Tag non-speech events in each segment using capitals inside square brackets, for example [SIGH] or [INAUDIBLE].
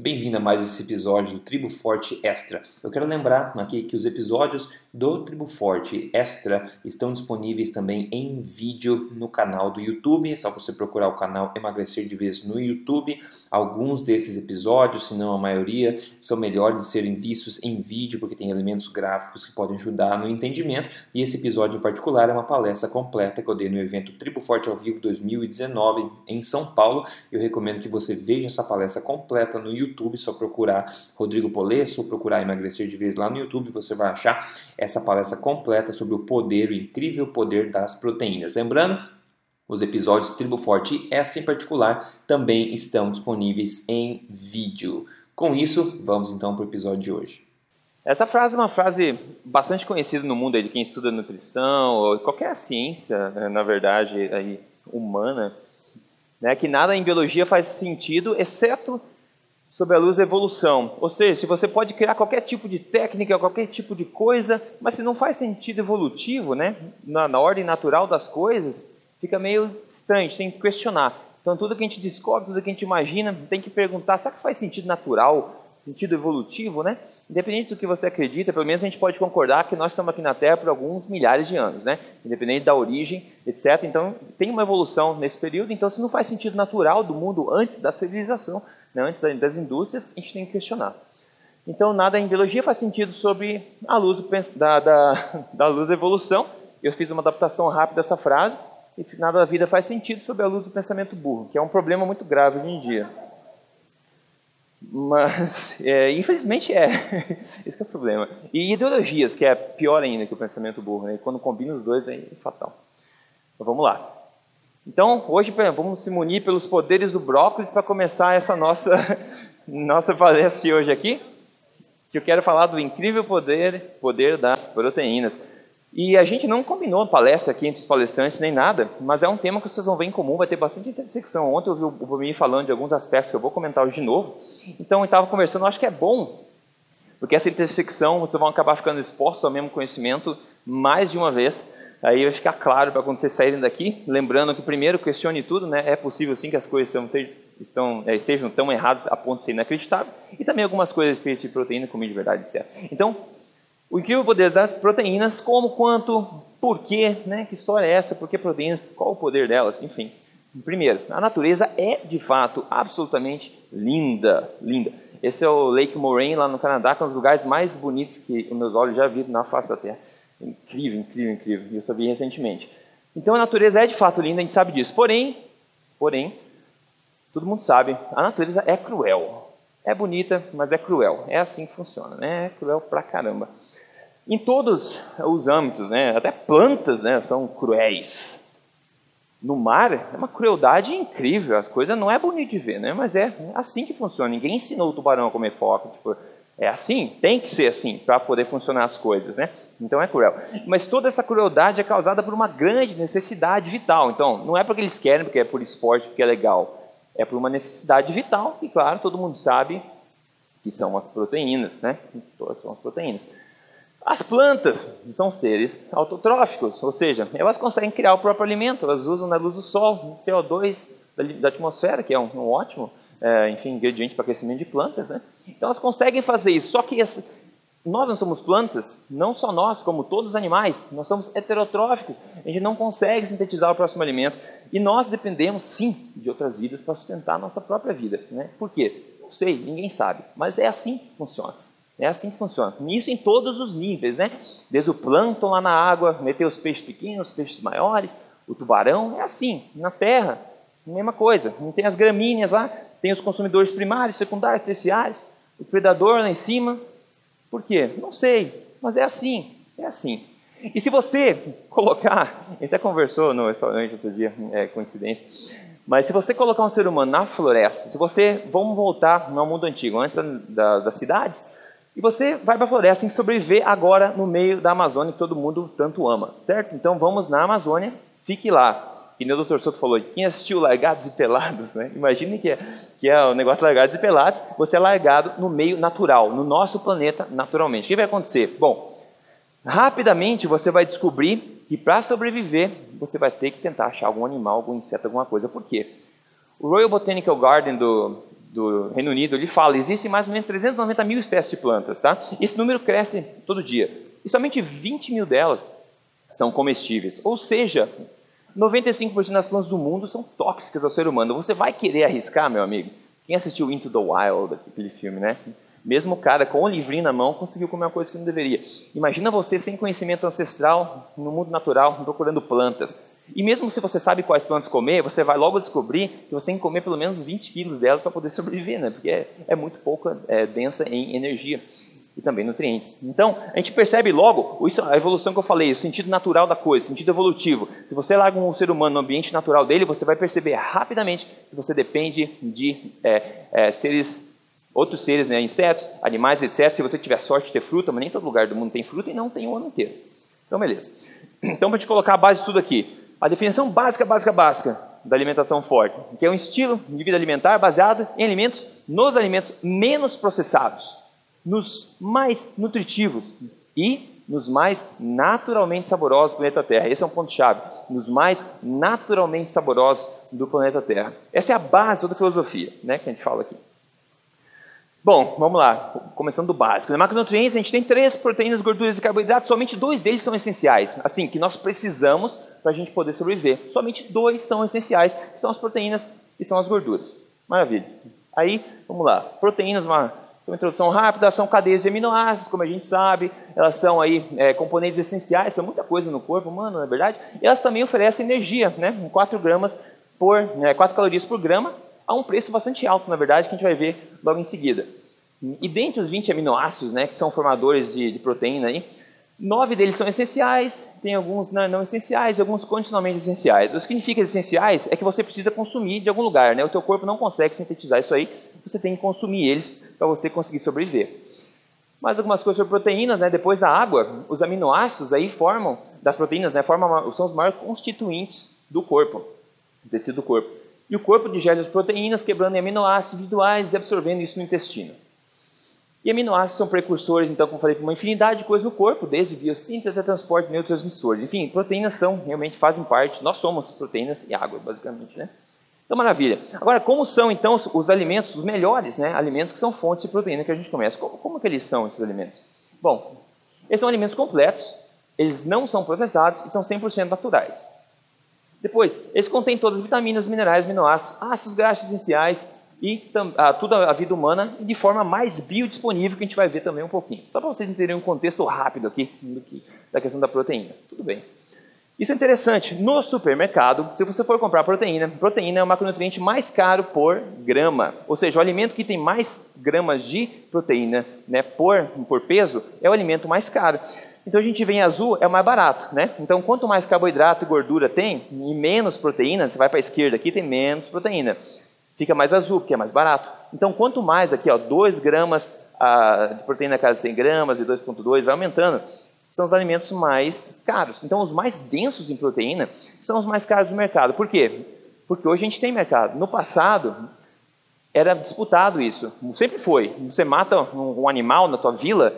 Bem-vindo a mais esse episódio do Tribo Forte Extra. Eu quero lembrar aqui que os episódios do Tribo Forte Extra estão disponíveis também em vídeo no canal do YouTube. É só você procurar o canal Emagrecer de Vez no YouTube. Alguns desses episódios, se não a maioria, são melhores de serem vistos em vídeo porque tem elementos gráficos que podem ajudar no entendimento. E esse episódio em particular é uma palestra completa que eu dei no evento Tribo Forte ao Vivo 2019 em São Paulo. Eu recomendo que você veja essa palestra completa no YouTube YouTube, só procurar Rodrigo Polesso, ou procurar Emagrecer de Vez lá no YouTube, você vai achar essa palestra completa sobre o poder, o incrível poder das proteínas. Lembrando, os episódios Tribo Forte e essa em particular também estão disponíveis em vídeo. Com isso, vamos então para o episódio de hoje. Essa frase é uma frase bastante conhecida no mundo de quem estuda nutrição ou qualquer ciência, né, na verdade, aí, humana, né, que nada em biologia faz sentido exceto sobre a luz da evolução. Ou seja, se você pode criar qualquer tipo de técnica, qualquer tipo de coisa, mas se não faz sentido evolutivo, né, na, na ordem natural das coisas, fica meio estranho, tem que questionar. Então, tudo que a gente descobre, tudo que a gente imagina, tem que perguntar: será que faz sentido natural, sentido evolutivo, né? Independente do que você acredita, pelo menos a gente pode concordar que nós estamos aqui na Terra por alguns milhares de anos, né? Independente da origem, etc. Então, tem uma evolução nesse período. Então, se não faz sentido natural do mundo antes da civilização, né, antes das indústrias, a gente tem que questionar. Então, nada em biologia faz sentido sobre a luz da, da, [LAUGHS] da luz da evolução. Eu fiz uma adaptação rápida dessa frase. E nada da vida faz sentido sobre a luz do pensamento burro, que é um problema muito grave hoje em dia. Mas, é, infelizmente, é. [LAUGHS] Esse é o problema. E ideologias, que é pior ainda que o pensamento burro. Né? Quando combina os dois, é fatal. Então, vamos lá. Então, hoje vamos se munir pelos poderes do brócolis para começar essa nossa, [LAUGHS] nossa palestra de hoje aqui, que eu quero falar do incrível poder, poder das proteínas. E a gente não combinou palestra aqui entre os palestrantes nem nada, mas é um tema que vocês vão ver em comum, vai ter bastante intersecção. Ontem eu vi o Bumi falando de alguns aspectos que eu vou comentar hoje de novo. Então eu estava conversando, eu acho que é bom, porque essa intersecção vocês vão acabar ficando expostos ao mesmo conhecimento mais de uma vez. Aí vai ficar claro para quando vocês saírem daqui, lembrando que primeiro questione tudo, né? É possível sim que as coisas estão, estão, é, estejam tão erradas a ponto de ser inacreditável, e também algumas coisas de proteína, comida de verdade, etc. Então, o incrível poder das proteínas, como, quanto, porquê, né? Que história é essa? Por que proteínas? Qual o poder delas? Enfim. Primeiro, a natureza é de fato absolutamente linda, linda. Esse é o Lake Moraine lá no Canadá, que é um dos lugares mais bonitos que os meus olhos já viram na face da Terra. Incrível, incrível, incrível. Eu sabia recentemente. Então a natureza é de fato linda, a gente sabe disso. Porém, porém, todo mundo sabe, a natureza é cruel. É bonita, mas é cruel. É assim que funciona, né? É cruel pra caramba. Em todos os âmbitos, né? Até plantas, né? São cruéis. No mar é uma crueldade incrível. As coisas não é bonito de ver, né? Mas é assim que funciona. Ninguém ensinou o tubarão a comer foca. Tipo, é assim, tem que ser assim para poder funcionar as coisas, né? Então é cruel. Mas toda essa crueldade é causada por uma grande necessidade vital. Então, não é porque eles querem, porque é por esporte, porque é legal. É por uma necessidade vital, e claro, todo mundo sabe que são as proteínas, né? Todas são as proteínas. As plantas são seres autotróficos, ou seja, elas conseguem criar o próprio alimento, elas usam a luz do sol, CO2 da, atmosfera, que é um, um ótimo, é, enfim, ingrediente para crescimento de plantas, né? Então elas conseguem fazer isso, só que esse, nós não somos plantas, não só nós, como todos os animais, nós somos heterotróficos, a gente não consegue sintetizar o próximo alimento e nós dependemos sim de outras vidas para sustentar a nossa própria vida. Né? Por quê? Não sei, ninguém sabe, mas é assim que funciona. É assim que funciona. Isso em todos os níveis, né? Desde o plâncton lá na água, meter os peixes pequenos, os peixes maiores, o tubarão, é assim. Na terra, mesma coisa. Não tem as gramíneas lá, tem os consumidores primários, secundários, terciários, o predador lá em cima, por quê? Não sei, mas é assim, é assim. E se você [LAUGHS] colocar, a gente até conversou no restaurante outro dia, é coincidência, mas se você colocar um ser humano na floresta, se você, vamos voltar no mundo antigo, antes da, das cidades, e você vai para a floresta em sobreviver agora no meio da Amazônia que todo mundo tanto ama, certo? Então vamos na Amazônia, fique lá que nem o Dr. Soto falou, quem assistiu Largados e Pelados, né? imagine que é, que é o negócio Largados e Pelados, você é largado no meio natural, no nosso planeta naturalmente. O que vai acontecer? Bom, rapidamente você vai descobrir que para sobreviver, você vai ter que tentar achar algum animal, algum inseto, alguma coisa. Por quê? O Royal Botanical Garden do, do Reino Unido, ele fala, existem mais ou menos 390 mil espécies de plantas, tá? Esse número cresce todo dia. E somente 20 mil delas são comestíveis. Ou seja, 95% das plantas do mundo são tóxicas ao ser humano. Você vai querer arriscar, meu amigo? Quem assistiu Into the Wild, aquele filme, né? Mesmo o cara com o livrinho na mão conseguiu comer uma coisa que não deveria. Imagina você sem conhecimento ancestral, no mundo natural, procurando plantas. E mesmo se você sabe quais plantas comer, você vai logo descobrir que você tem que comer pelo menos 20 quilos delas para poder [LAUGHS] sobreviver, né? Porque é, é muito pouca, é, densa em energia e também nutrientes. Então, a gente percebe logo isso, a evolução que eu falei, o sentido natural da coisa, sentido evolutivo. Se você larga um ser humano no ambiente natural dele, você vai perceber rapidamente que você depende de é, é, seres, outros seres, né, insetos, animais, etc. Se você tiver sorte de ter fruta, mas nem todo lugar do mundo tem fruta e não tem o ano inteiro. Então, beleza. Então, para gente colocar a base de tudo aqui, a definição básica, básica, básica da alimentação forte, que é um estilo de vida alimentar baseado em alimentos, nos alimentos menos processados nos mais nutritivos e nos mais naturalmente saborosos do planeta Terra. Esse é um ponto-chave. Nos mais naturalmente saborosos do planeta Terra. Essa é a base da filosofia né, que a gente fala aqui. Bom, vamos lá. Começando do básico. Na macronutrientes, a gente tem três proteínas, gorduras e carboidratos. Somente dois deles são essenciais. Assim, que nós precisamos para a gente poder sobreviver. Somente dois são essenciais, que são as proteínas e são as gorduras. Maravilha. Aí, vamos lá. Proteínas, uma uma introdução rápida, são cadeias de aminoácidos, como a gente sabe, elas são aí é, componentes essenciais para muita coisa no corpo humano, na é verdade, e elas também oferecem energia, né, 4 gramas por, né, 4 calorias por grama, a um preço bastante alto, na verdade, que a gente vai ver logo em seguida. E dentre os 20 aminoácidos, né, que são formadores de, de proteína aí, Nove deles são essenciais, tem alguns não, não, essenciais alguns condicionalmente essenciais. O que significa essenciais é que você precisa consumir de algum lugar, né? O teu corpo não consegue sintetizar isso aí, você tem que consumir eles para você conseguir sobreviver. Mais algumas coisas sobre proteínas, né? Depois da água, os aminoácidos aí formam das proteínas, né? Formam, são os maiores constituintes do corpo, do tecido do corpo. E o corpo digere as proteínas, quebrando em aminoácidos individuais e absorvendo isso no intestino. E aminoácidos são precursores, então, como falei, para uma infinidade de coisas no corpo, desde biossíntese até transporte de neurotransmissores. Enfim, proteínas são, realmente fazem parte, nós somos proteínas e água, basicamente, né? Então, maravilha. Agora, como são, então, os alimentos, os melhores, né? Alimentos que são fontes de proteína que a gente começa. Como, como que eles são, esses alimentos? Bom, eles são alimentos completos, eles não são processados e são 100% naturais. Depois, eles contêm todas as vitaminas, minerais, aminoácidos, ácidos graxos essenciais, e a, toda a vida humana de forma mais biodisponível, que a gente vai ver também um pouquinho. Só para vocês entenderem um contexto rápido aqui que, da questão da proteína. Tudo bem. Isso é interessante. No supermercado, se você for comprar proteína, proteína é o macronutriente mais caro por grama. Ou seja, o alimento que tem mais gramas de proteína né, por, por peso é o alimento mais caro. Então a gente vê em azul, é o mais barato, né? Então quanto mais carboidrato e gordura tem, e menos proteína, você vai para a esquerda aqui, tem menos proteína fica mais azul, porque é mais barato. Então, quanto mais aqui, ó, 2 gramas ah, de proteína a cada 100 gramas e 2,2, vai aumentando, são os alimentos mais caros. Então, os mais densos em proteína são os mais caros do mercado. Por quê? Porque hoje a gente tem mercado. No passado, era disputado isso. Sempre foi. Você mata um animal na tua vila,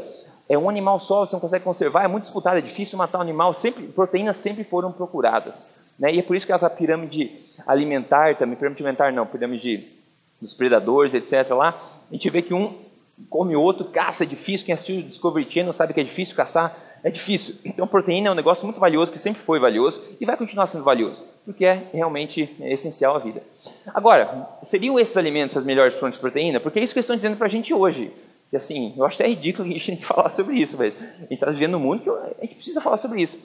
é um animal só, você não consegue conservar, é muito disputado, é difícil matar um animal. Sempre, proteínas sempre foram procuradas. Né? E é por isso que essa pirâmide alimentar, também pirâmide alimentar não, pirâmide dos predadores, etc. lá, a gente vê que um come o outro, caça, é difícil. Quem assistiu Discovery Channel sabe que é difícil caçar, é difícil. Então, proteína é um negócio muito valioso, que sempre foi valioso e vai continuar sendo valioso, porque é realmente essencial à vida. Agora, seriam esses alimentos as melhores fontes de proteína? Porque é isso que eles estão dizendo para a gente hoje. E assim, eu acho até ridículo a gente [LAUGHS] falar sobre isso, velho. A gente está vivendo um mundo que a gente precisa falar sobre isso.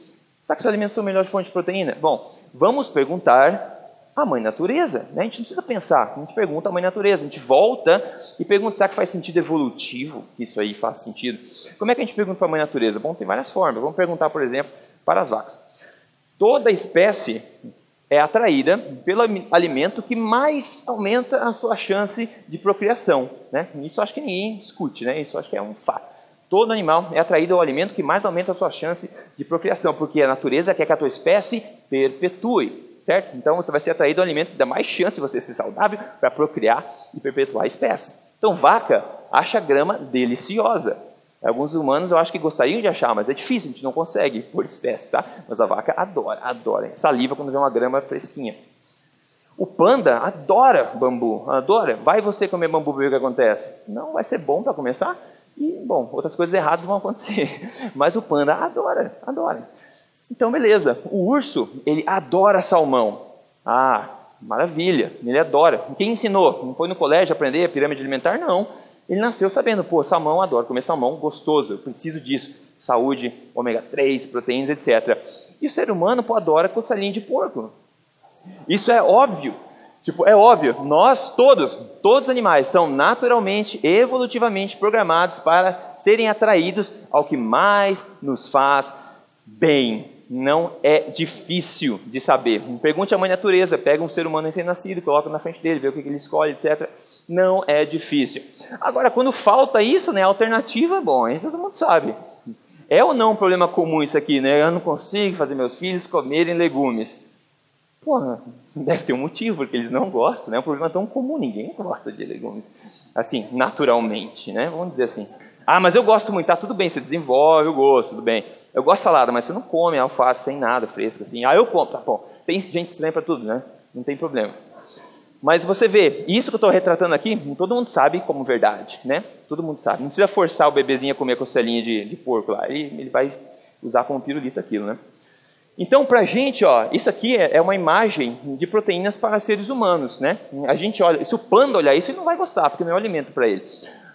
Será que os alimentos são melhores fontes de proteína? Bom, vamos perguntar à mãe natureza. Né? A gente não precisa pensar, a gente pergunta à mãe natureza, a gente volta e pergunta, será que faz sentido evolutivo que isso aí faz sentido? Como é que a gente pergunta para a mãe natureza? Bom, tem várias formas. Vamos perguntar, por exemplo, para as vacas. Toda espécie é atraída pelo alimento que mais aumenta a sua chance de procriação. Né? Isso acho que ninguém discute, né? isso acho que é um fato. Todo animal é atraído ao alimento que mais aumenta a sua chance de procriação, porque a natureza quer que a tua espécie perpetue, certo? Então você vai ser atraído ao alimento que dá mais chance de você ser saudável para procriar e perpetuar a espécie. Então vaca acha grama deliciosa. Alguns humanos eu acho que gostariam de achar, mas é difícil, a gente não consegue por espécie, tá? Mas a vaca adora, adora. Saliva quando vê uma grama fresquinha. O panda adora bambu, adora. Vai você comer bambu ver o que acontece? Não vai ser bom para começar. E, bom, outras coisas erradas vão acontecer. [LAUGHS] Mas o panda adora, adora. Então, beleza. O urso, ele adora salmão. Ah, maravilha, ele adora. Quem ensinou? Não foi no colégio aprender a pirâmide alimentar? Não. Ele nasceu sabendo, pô, salmão, adoro comer salmão, gostoso, eu preciso disso. Saúde, ômega 3, proteínas, etc. E o ser humano, pô, adora costelinha de porco. Isso é óbvio. Tipo, é óbvio, nós todos, todos os animais são naturalmente, evolutivamente programados para serem atraídos ao que mais nos faz bem. Não é difícil de saber. Pergunte à mãe natureza, pega um ser humano recém-nascido, coloca na frente dele, vê o que ele escolhe, etc. Não é difícil. Agora, quando falta isso, né, a alternativa, bom, aí todo mundo sabe. É ou não um problema comum isso aqui, né? Eu não consigo fazer meus filhos comerem legumes. Porra, deve ter um motivo, porque eles não gostam, né? É um problema tão comum, ninguém gosta de legumes. Assim, naturalmente, né? Vamos dizer assim. Ah, mas eu gosto muito, tá tudo bem, você desenvolve o gosto, tudo bem. Eu gosto de salada, mas você não come alface sem nada fresco, assim. Ah, eu como, tá bom. Tem gente estranha para tudo, né? Não tem problema. Mas você vê, isso que eu estou retratando aqui, todo mundo sabe como verdade, né? Todo mundo sabe. Não precisa forçar o bebezinho a comer a costelinha de, de porco lá. Ele, ele vai usar como pirulito aquilo, né? Então, para a gente, ó, isso aqui é, é uma imagem de proteínas para seres humanos, né? A gente olha, se o panda olhar isso, ele não vai gostar, porque não é alimento para ele.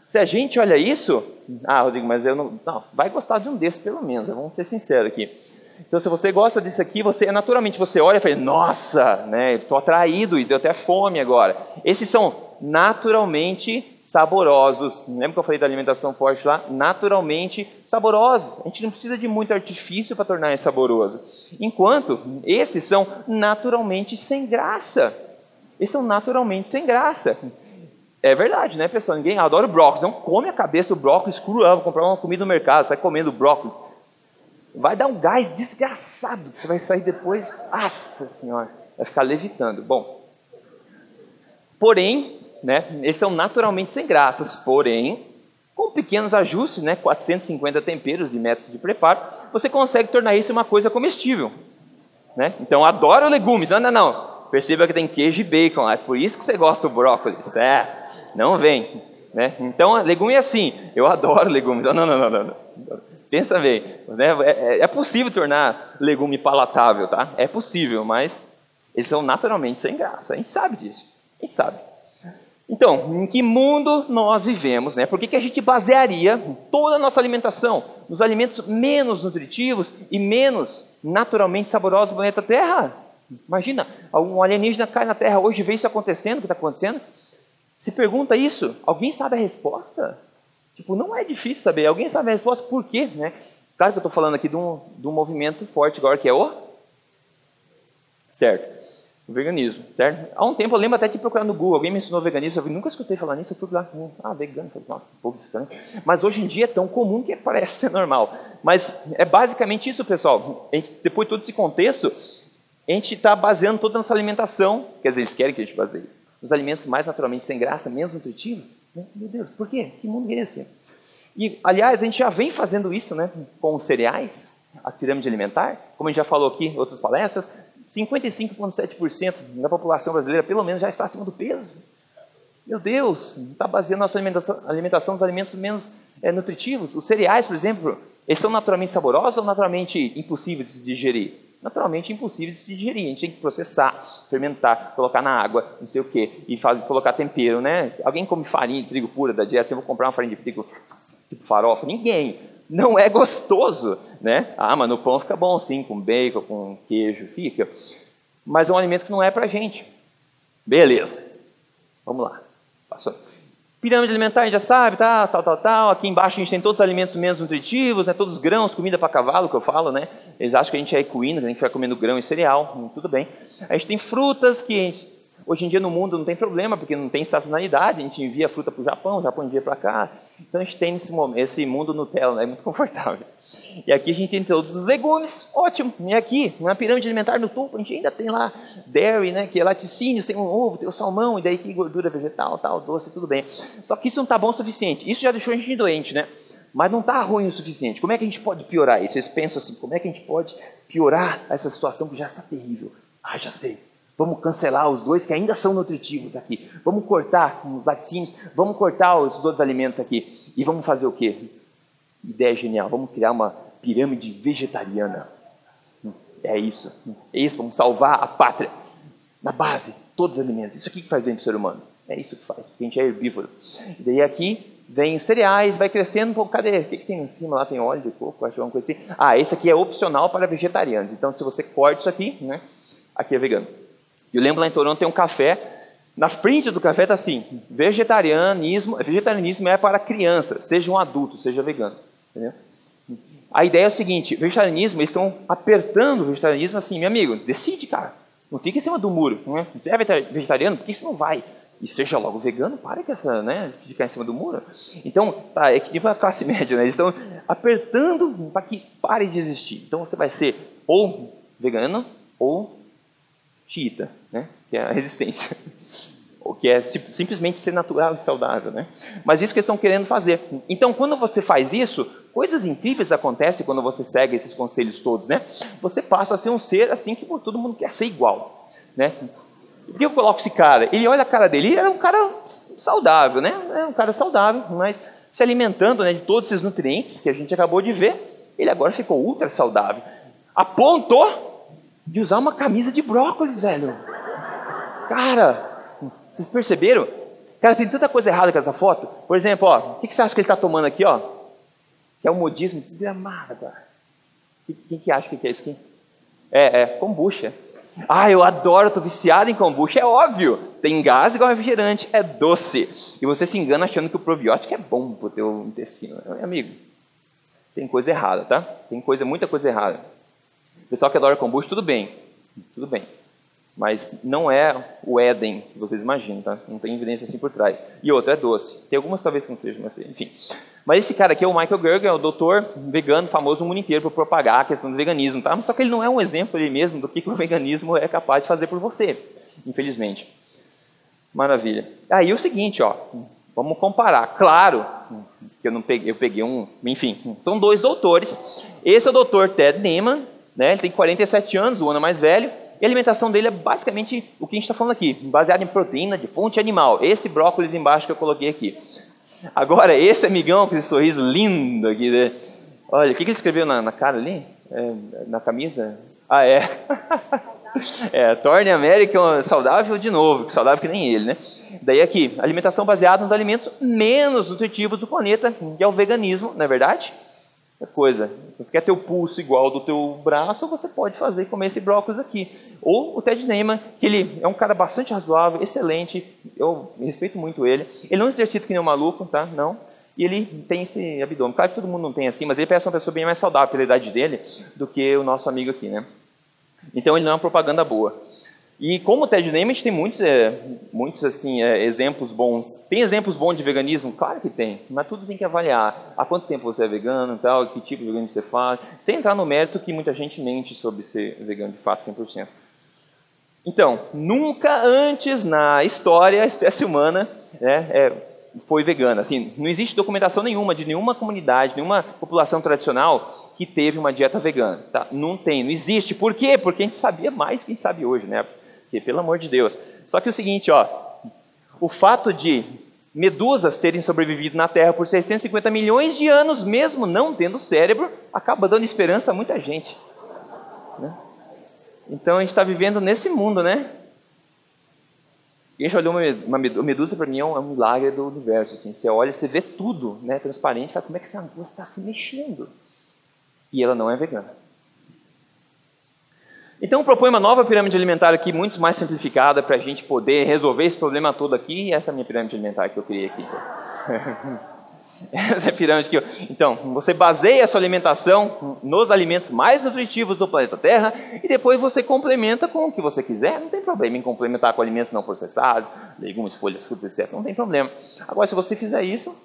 Se a gente olha isso, ah, Rodrigo, mas eu não, não, vai gostar de um desses pelo menos, vamos ser sinceros aqui. Então, se você gosta disso aqui, você naturalmente você olha e fala, nossa, né, estou atraído e deu até fome agora. Esses são naturalmente saborosos. Lembra que eu falei da alimentação forte lá? Naturalmente saborosos. A gente não precisa de muito artifício para tornar isso saboroso. Enquanto esses são naturalmente sem graça. Esses são naturalmente sem graça. É verdade, né, pessoal? Ninguém adora brócolis. Não come a cabeça do brócolis cru. Ah, vou comprar uma comida no mercado, sai comendo brócolis. Vai dar um gás desgraçado. Você vai sair depois. Nossa senhora, vai ficar levitando. Bom, porém, né? Eles são naturalmente sem graças, porém, com pequenos ajustes, né? 450 temperos e métodos de preparo, você consegue tornar isso uma coisa comestível. Né? Então, adoro legumes. Não, não, não. Perceba que tem queijo e bacon. É por isso que você gosta do brócolis. É, não vem. Né? Então, legume é assim. Eu adoro legumes. Não, não, não, não. não. Pensa bem. Né? É, é, é possível tornar legume palatável, tá? É possível, mas eles são naturalmente sem graça. A gente sabe disso. A gente sabe. Então, em que mundo nós vivemos? Né? Por que, que a gente basearia toda a nossa alimentação nos alimentos menos nutritivos e menos naturalmente saborosos do planeta Terra? Imagina, um alienígena cai na Terra hoje vê isso acontecendo, o que está acontecendo. Se pergunta isso, alguém sabe a resposta? Tipo, não é difícil saber. Alguém sabe a resposta por quê? Né? Claro que eu estou falando aqui de um, de um movimento forte agora, que é o... Certo veganismo, certo? Há um tempo eu lembro até de procurar no Google, alguém me ensinou veganismo, eu nunca escutei falar nisso, eu fui lá, hum, ah, vegano, falei, nossa, que pouco estranho. Mas hoje em dia é tão comum que [LAUGHS] parece ser normal. Mas é basicamente isso, pessoal. Gente, depois de todo esse contexto, a gente está baseando toda a nossa alimentação, quer dizer, eles querem que a gente baseie, nos alimentos mais naturalmente sem graça, menos nutritivos. Né? Meu Deus, por quê? Que mundo é esse? E, aliás, a gente já vem fazendo isso né, com cereais, a pirâmide alimentar, como a gente já falou aqui em outras palestras, 55,7% da população brasileira, pelo menos, já está acima do peso. Meu Deus, está baseando nossa alimentação, alimentação nos alimentos menos é, nutritivos. Os cereais, por exemplo, eles são naturalmente saborosos ou naturalmente impossíveis de se digerir? Naturalmente impossíveis de se digerir. A gente tem que processar, fermentar, colocar na água, não sei o quê, e colocar tempero, né? Alguém come farinha de trigo pura da dieta, você vai comprar uma farinha de trigo tipo farofa? Ninguém. Não é gostoso né? Ah, mas no pão fica bom sim, com bacon, com queijo, fica. Mas é um alimento que não é para gente. Beleza. Vamos lá. Passou. Pirâmide alimentar, a gente já sabe, tá, tal, tal, tal. Aqui embaixo a gente tem todos os alimentos menos nutritivos, né, todos os grãos, comida para cavalo, que eu falo, né? Eles acham que a gente é equino, que a gente vai comendo grão e cereal, hum, tudo bem. A gente tem frutas que hoje em dia no mundo não tem problema, porque não tem estacionalidade, a gente envia fruta para o Japão, o Japão envia para cá. Então a gente tem esse, esse mundo Nutella, né, é muito [LAUGHS] confortável. E aqui a gente tem todos os legumes, ótimo. E aqui, na pirâmide alimentar no topo, a gente ainda tem lá dairy, né, que é laticínios, tem o ovo, tem o salmão, e daí que gordura vegetal, tal, doce, tudo bem. Só que isso não está bom o suficiente. Isso já deixou a gente doente, né? Mas não está ruim o suficiente. Como é que a gente pode piorar isso? Vocês pensam assim, como é que a gente pode piorar essa situação que já está terrível? Ah, já sei. Vamos cancelar os dois que ainda são nutritivos aqui. Vamos cortar os laticínios, vamos cortar os outros alimentos aqui. E vamos fazer o quê? Ideia genial, vamos criar uma pirâmide vegetariana. É isso. É isso, vamos salvar a pátria. Na base, todos os alimentos. Isso aqui que faz bem para o ser humano. É isso que faz, porque a gente é herbívoro. E daí aqui vem os cereais, vai crescendo um pouco. Cadê? O que, que tem em cima? Lá tem óleo de coco, acho alguma coisa assim. Ah, esse aqui é opcional para vegetarianos. Então, se você corta isso aqui, né? Aqui é vegano. Eu lembro lá em Toronto tem um café. Na frente do café está assim: vegetarianismo, vegetarianismo é para crianças, seja um adulto, seja vegano. Entendeu? A ideia é o seguinte: vegetarianismo, eles estão apertando o vegetarianismo assim, meu amigo, decide, cara. Não fica em cima do muro. Não é? Você é vegetariano? Por que você não vai? E seja logo vegano, para com essa, né, ficar em cima do muro. Então, tá, é que tipo a classe [LAUGHS] média, né? Eles estão apertando para que pare de existir. Então, você vai ser ou vegano ou xiita, né? Que é a [LAUGHS] resistência. ou que é simplesmente ser natural e saudável, né? Mas isso que eles estão querendo fazer. Então, quando você faz isso, coisas incríveis acontecem quando você segue esses conselhos todos, né? Você passa a ser um ser assim que todo mundo quer ser igual, né? Por que eu coloco esse cara? Ele olha a cara dele, ele era um cara saudável, né? É um cara saudável, mas se alimentando né, de todos esses nutrientes que a gente acabou de ver, ele agora ficou ultra saudável. A ponto de usar uma camisa de brócolis, velho. Cara, vocês perceberam? Cara, tem tanta coisa errada com essa foto. Por exemplo, ó, o que você acha que ele está tomando aqui, ó? Que é um modismo desgramado. Quem que acha que é isso aqui? É, é kombucha. Ah, eu adoro, estou viciado em kombucha. É óbvio, tem gás igual refrigerante, é doce. E você se engana achando que o probiótico é bom para o teu intestino. Amigo, tem coisa errada, tá? Tem coisa, muita coisa errada. Pessoal que adora kombucha, tudo bem. Tudo bem. Mas não é o Éden que vocês imaginam, tá? Não tem evidência assim por trás. E outra, é doce. Tem algumas talvez que não sejam, mas enfim. Mas esse cara aqui é o Michael Gerger, é o doutor vegano famoso no mundo inteiro por propagar a questão do veganismo, tá? Só que ele não é um exemplo ele mesmo do que, o [LAUGHS] veganismo é capaz de fazer por você, infelizmente. Maravilha. Aí o seguinte, ó, vamos comparar. Claro que eu não peguei, eu peguei um, enfim, são dois doutores. Esse é o doutor Ted Neiman, né? Ele tem 47 anos, o ano mais velho. E a alimentação dele é basicamente o que a gente está falando aqui, baseado em proteína de fonte animal. Esse brócolis embaixo que eu coloquei aqui. Agora, esse amigão com esse sorriso lindo aqui, né? olha, o que, que ele escreveu na, na cara ali? É, na camisa? Ah, é. [LAUGHS] é, torne a América saudável de novo, saudável que nem ele, né? Daí aqui, alimentação baseada nos alimentos menos nutritivos do planeta, que é o veganismo, não é verdade? Coisa. Você quer ter o pulso igual do teu braço, você pode fazer comer esse brócolis aqui. Ou o Ted Neyman, que ele é um cara bastante razoável, excelente, eu respeito muito ele. Ele não exercita que nem um maluco, tá? Não. E ele tem esse abdômen. Claro que todo mundo não tem assim, mas ele parece uma pessoa bem mais saudável pela idade dele do que o nosso amigo aqui, né? Então ele não é uma propaganda boa. E como o Ted Neyman tem muitos, é, muitos assim, é, exemplos bons. Tem exemplos bons de veganismo? Claro que tem, mas tudo tem que avaliar. Há quanto tempo você é vegano, tal, que tipo de veganismo você faz, sem entrar no mérito que muita gente mente sobre ser vegano de fato 100%. Então, nunca antes na história a espécie humana né, é, foi vegana. Assim, não existe documentação nenhuma de nenhuma comunidade, nenhuma população tradicional que teve uma dieta vegana. Tá? Não tem, não existe. Por quê? Porque a gente sabia mais do que a gente sabe hoje, né? Porque, pelo amor de Deus. Só que o seguinte, ó, o fato de medusas terem sobrevivido na Terra por 650 milhões de anos, mesmo não tendo cérebro, acaba dando esperança a muita gente. Né? Então a gente está vivendo nesse mundo, né? E a olhou uma, medusa para mim é um, é um, milagre do universo. Assim. Você olha, você vê tudo, né, transparente, fala como é que essa medusa está se mexendo. E ela não é vegana. Então, propõe uma nova pirâmide alimentar aqui, muito mais simplificada, para a gente poder resolver esse problema todo aqui. E essa é a minha pirâmide alimentar que eu criei aqui. [LAUGHS] Essa é a pirâmide que eu... Então, você baseia a sua alimentação nos alimentos mais nutritivos do planeta Terra e depois você complementa com o que você quiser. Não tem problema em complementar com alimentos não processados, legumes, folhas, frutas, etc. Não tem problema. Agora, se você fizer isso,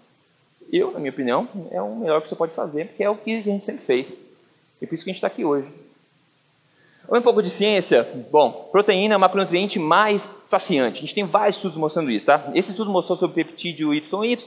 eu, na minha opinião, é o melhor que você pode fazer, porque é o que a gente sempre fez. E por isso que a gente está aqui hoje. Um pouco de ciência. Bom, proteína é o macronutriente mais saciante. A gente tem vários estudos mostrando isso, tá? Esse estudo mostrou sobre peptídeo YY.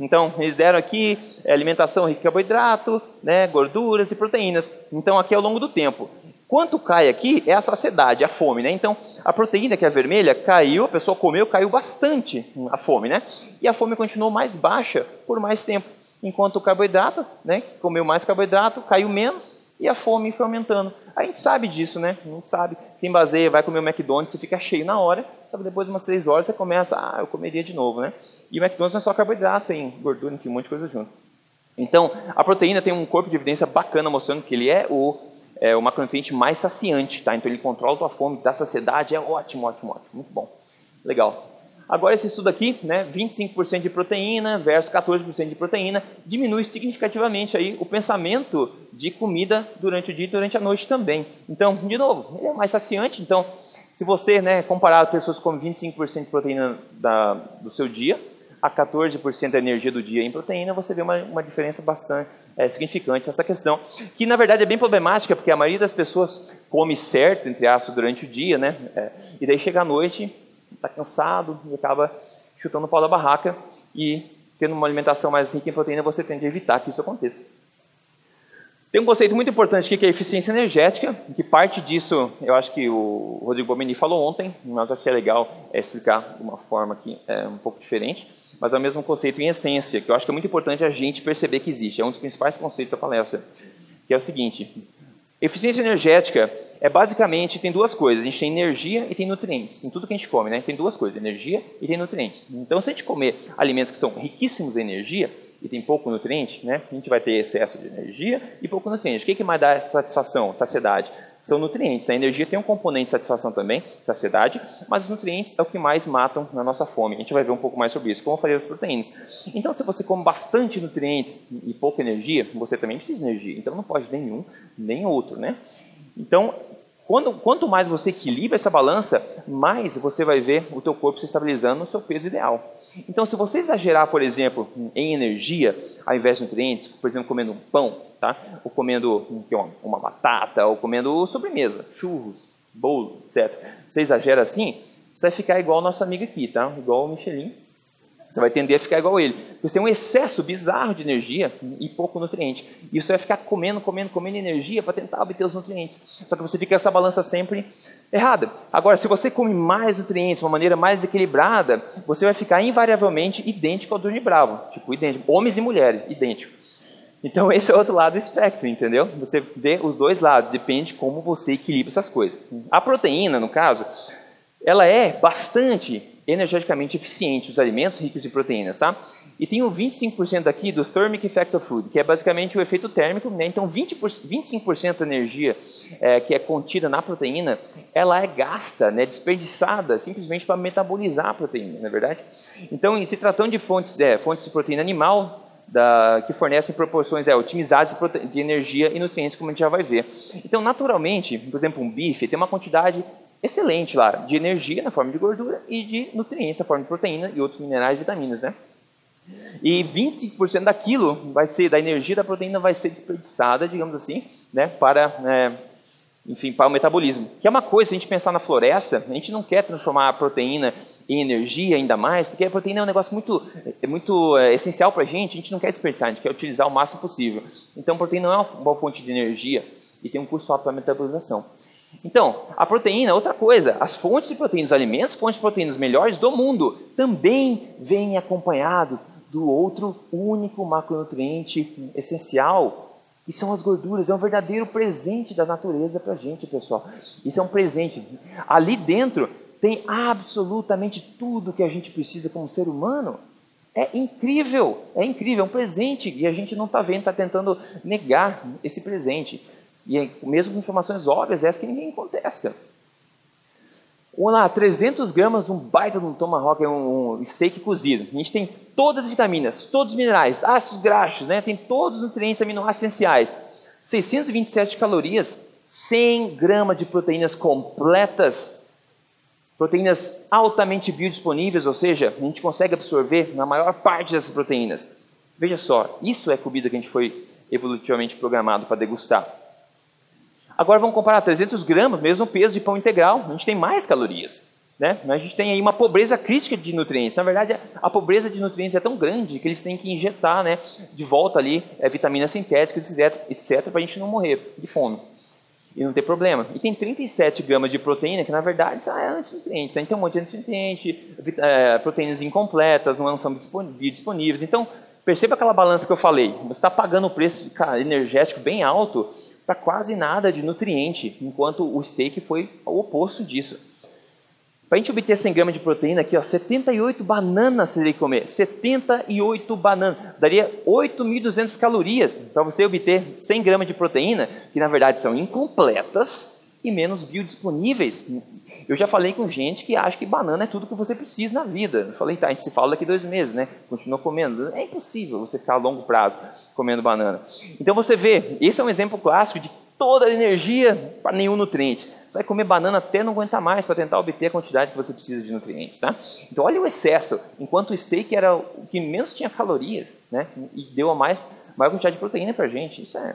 Então, eles deram aqui é, alimentação rica em carboidrato, né, gorduras e proteínas. Então, aqui ao longo do tempo. Quanto cai aqui é a saciedade, a fome, né? Então, a proteína que é vermelha caiu, a pessoa comeu, caiu bastante a fome, né? E a fome continuou mais baixa por mais tempo. Enquanto o carboidrato, né, comeu mais carboidrato, caiu menos e a fome foi aumentando. A gente sabe disso, né? Gente sabe. Quem baseia, vai comer o McDonald's, você fica cheio na hora, só que depois de umas três horas você começa, ah, eu comeria de novo, né? E o McDonald's não é só carboidrato, tem gordura, enfim, um monte de coisa junto. Então, a proteína tem um corpo de evidência bacana mostrando que ele é o, é, o macronutriente mais saciante, tá? Então ele controla a tua fome, dá saciedade, é ótimo, ótimo, ótimo, muito bom. Legal. Agora esse estudo aqui, né, 25% de proteína versus 14% de proteína, diminui significativamente aí o pensamento de comida durante o dia e durante a noite também. Então, de novo, ele é mais saciante, então se você né, comparar pessoas que comem 25% de proteína da, do seu dia a 14% da energia do dia em proteína, você vê uma, uma diferença bastante é, significante nessa questão, que na verdade é bem problemática, porque a maioria das pessoas come certo, entre aspas, durante o dia, né? É, e daí chega à noite, está cansado e acaba chutando o pau da barraca e tendo uma alimentação mais rica em proteína, você tende a evitar que isso aconteça. Tem um conceito muito importante aqui que é a eficiência energética, que parte disso, eu acho que o Rodrigo Bomeni falou ontem, mas acho que é legal é, explicar de uma forma aqui é, um pouco diferente, mas é o mesmo conceito em essência, que eu acho que é muito importante a gente perceber que existe, é um dos principais conceitos da palestra, que é o seguinte, eficiência energética é basicamente, tem duas coisas, a gente tem energia e tem nutrientes, em tudo que a gente come, né? tem duas coisas, energia e tem nutrientes. Então, se a gente comer alimentos que são riquíssimos em energia, e tem pouco nutriente, né? a gente vai ter excesso de energia e pouco nutriente. O que, que mais dá satisfação, saciedade? São nutrientes. A energia tem um componente de satisfação também, saciedade, mas os nutrientes é o que mais matam na nossa fome. A gente vai ver um pouco mais sobre isso, como fazer as proteínas. Então, se você come bastante nutrientes e pouca energia, você também precisa de energia. Então, não pode nenhum nem outro, né? Então, quando, quanto mais você equilibra essa balança, mais você vai ver o teu corpo se estabilizando no seu peso ideal. Então, se você exagerar, por exemplo, em energia, ao invés de nutrientes, por exemplo, comendo um pão, tá? ou comendo uma batata, ou comendo sobremesa, churros, bolo, etc. Você exagera assim, você vai ficar igual o nosso amigo aqui, tá? igual o Michelin, você vai tender a ficar igual ele. Porque você tem um excesso bizarro de energia e pouco nutriente. E você vai ficar comendo, comendo, comendo energia para tentar obter os nutrientes. Só que você fica essa balança sempre errada. Agora, se você come mais nutrientes, de uma maneira mais equilibrada, você vai ficar invariavelmente idêntico ao Durne Bravo. Tipo, idêntico. Homens e mulheres, idêntico. Então, [LAUGHS] esse é o outro lado do espectro, entendeu? Você vê os dois lados, depende de como você equilibra essas coisas. A proteína, no caso, ela é bastante energeticamente eficiente, os alimentos ricos em proteínas, tá? E tem o 25% aqui do Thermic Effect of Food, que é basicamente o efeito térmico, né? Então 20 25% da energia é, que é contida na proteína, ela é gasta, né, desperdiçada, simplesmente para metabolizar a proteína, não é verdade? Então, se tratando de fontes, é, fontes de proteína animal, da, que fornecem proporções é, otimizadas de, de energia e nutrientes, como a gente já vai ver. Então, naturalmente, por exemplo, um bife tem uma quantidade excelente lá, de energia na forma de gordura e de nutrientes na forma de proteína e outros minerais e vitaminas, né? E 25% daquilo vai ser da energia da proteína vai ser desperdiçada, digamos assim, né, para é, enfim, para o metabolismo. Que é uma coisa, se a gente pensar na floresta, a gente não quer transformar a proteína em energia ainda mais, porque a proteína é um negócio muito, é muito é, essencial para a gente, a gente não quer desperdiçar, a gente quer utilizar o máximo possível. Então, a proteína não é uma boa fonte de energia e tem um custo alto para a metabolização. Então, a proteína, outra coisa, as fontes de proteínas, os alimentos, fontes de proteínas melhores do mundo, também vêm acompanhados do outro único macronutriente essencial, que são as gorduras. É um verdadeiro presente da natureza para a gente, pessoal. Isso é um presente. Ali dentro tem absolutamente tudo que a gente precisa como ser humano. É incrível, é incrível, é um presente e a gente não está vendo, está tentando negar esse presente. E mesmo com informações óbvias, essa que ninguém contesta. Vamos lá, 300 gramas de um baita de um tomahawk, um steak cozido. A gente tem todas as vitaminas, todos os minerais, ácidos graxos, né? tem todos os nutrientes aminoácidos essenciais. 627 calorias, 100 gramas de proteínas completas, proteínas altamente biodisponíveis, ou seja, a gente consegue absorver na maior parte dessas proteínas. Veja só, isso é comida que a gente foi evolutivamente programado para degustar. Agora vamos comparar 300 gramas, mesmo peso de pão integral, a gente tem mais calorias. Né? A gente tem aí uma pobreza crítica de nutrientes. Na verdade, a pobreza de nutrientes é tão grande que eles têm que injetar né, de volta ali é, vitaminas sintéticas, etc., para a gente não morrer de fome. e não ter problema. E tem 37 gramas de proteína, que na verdade ah, é antinutrientes. Aí tem um monte de antinutriente, é, proteínas incompletas, não são disponíveis. Então, perceba aquela balança que eu falei. Você está pagando o preço energético bem alto para quase nada de nutriente, enquanto o steak foi o oposto disso. Para a gente obter 100 gramas de proteína aqui, ó, 78 bananas você teria que comer. 78 bananas. Daria 8.200 calorias para você obter 100 gramas de proteína, que na verdade são incompletas e menos biodisponíveis. Eu já falei com gente que acha que banana é tudo que você precisa na vida. Eu falei, tá, a gente se fala daqui dois meses, né? Continua comendo. É impossível você ficar a longo prazo comendo banana. Então você vê, esse é um exemplo clássico de toda a energia para nenhum nutriente. Você vai comer banana até não aguentar mais para tentar obter a quantidade que você precisa de nutrientes, tá? Então olha o excesso. Enquanto o steak era o que menos tinha calorias, né? E deu a mais, maior quantidade de proteína para gente. Isso é...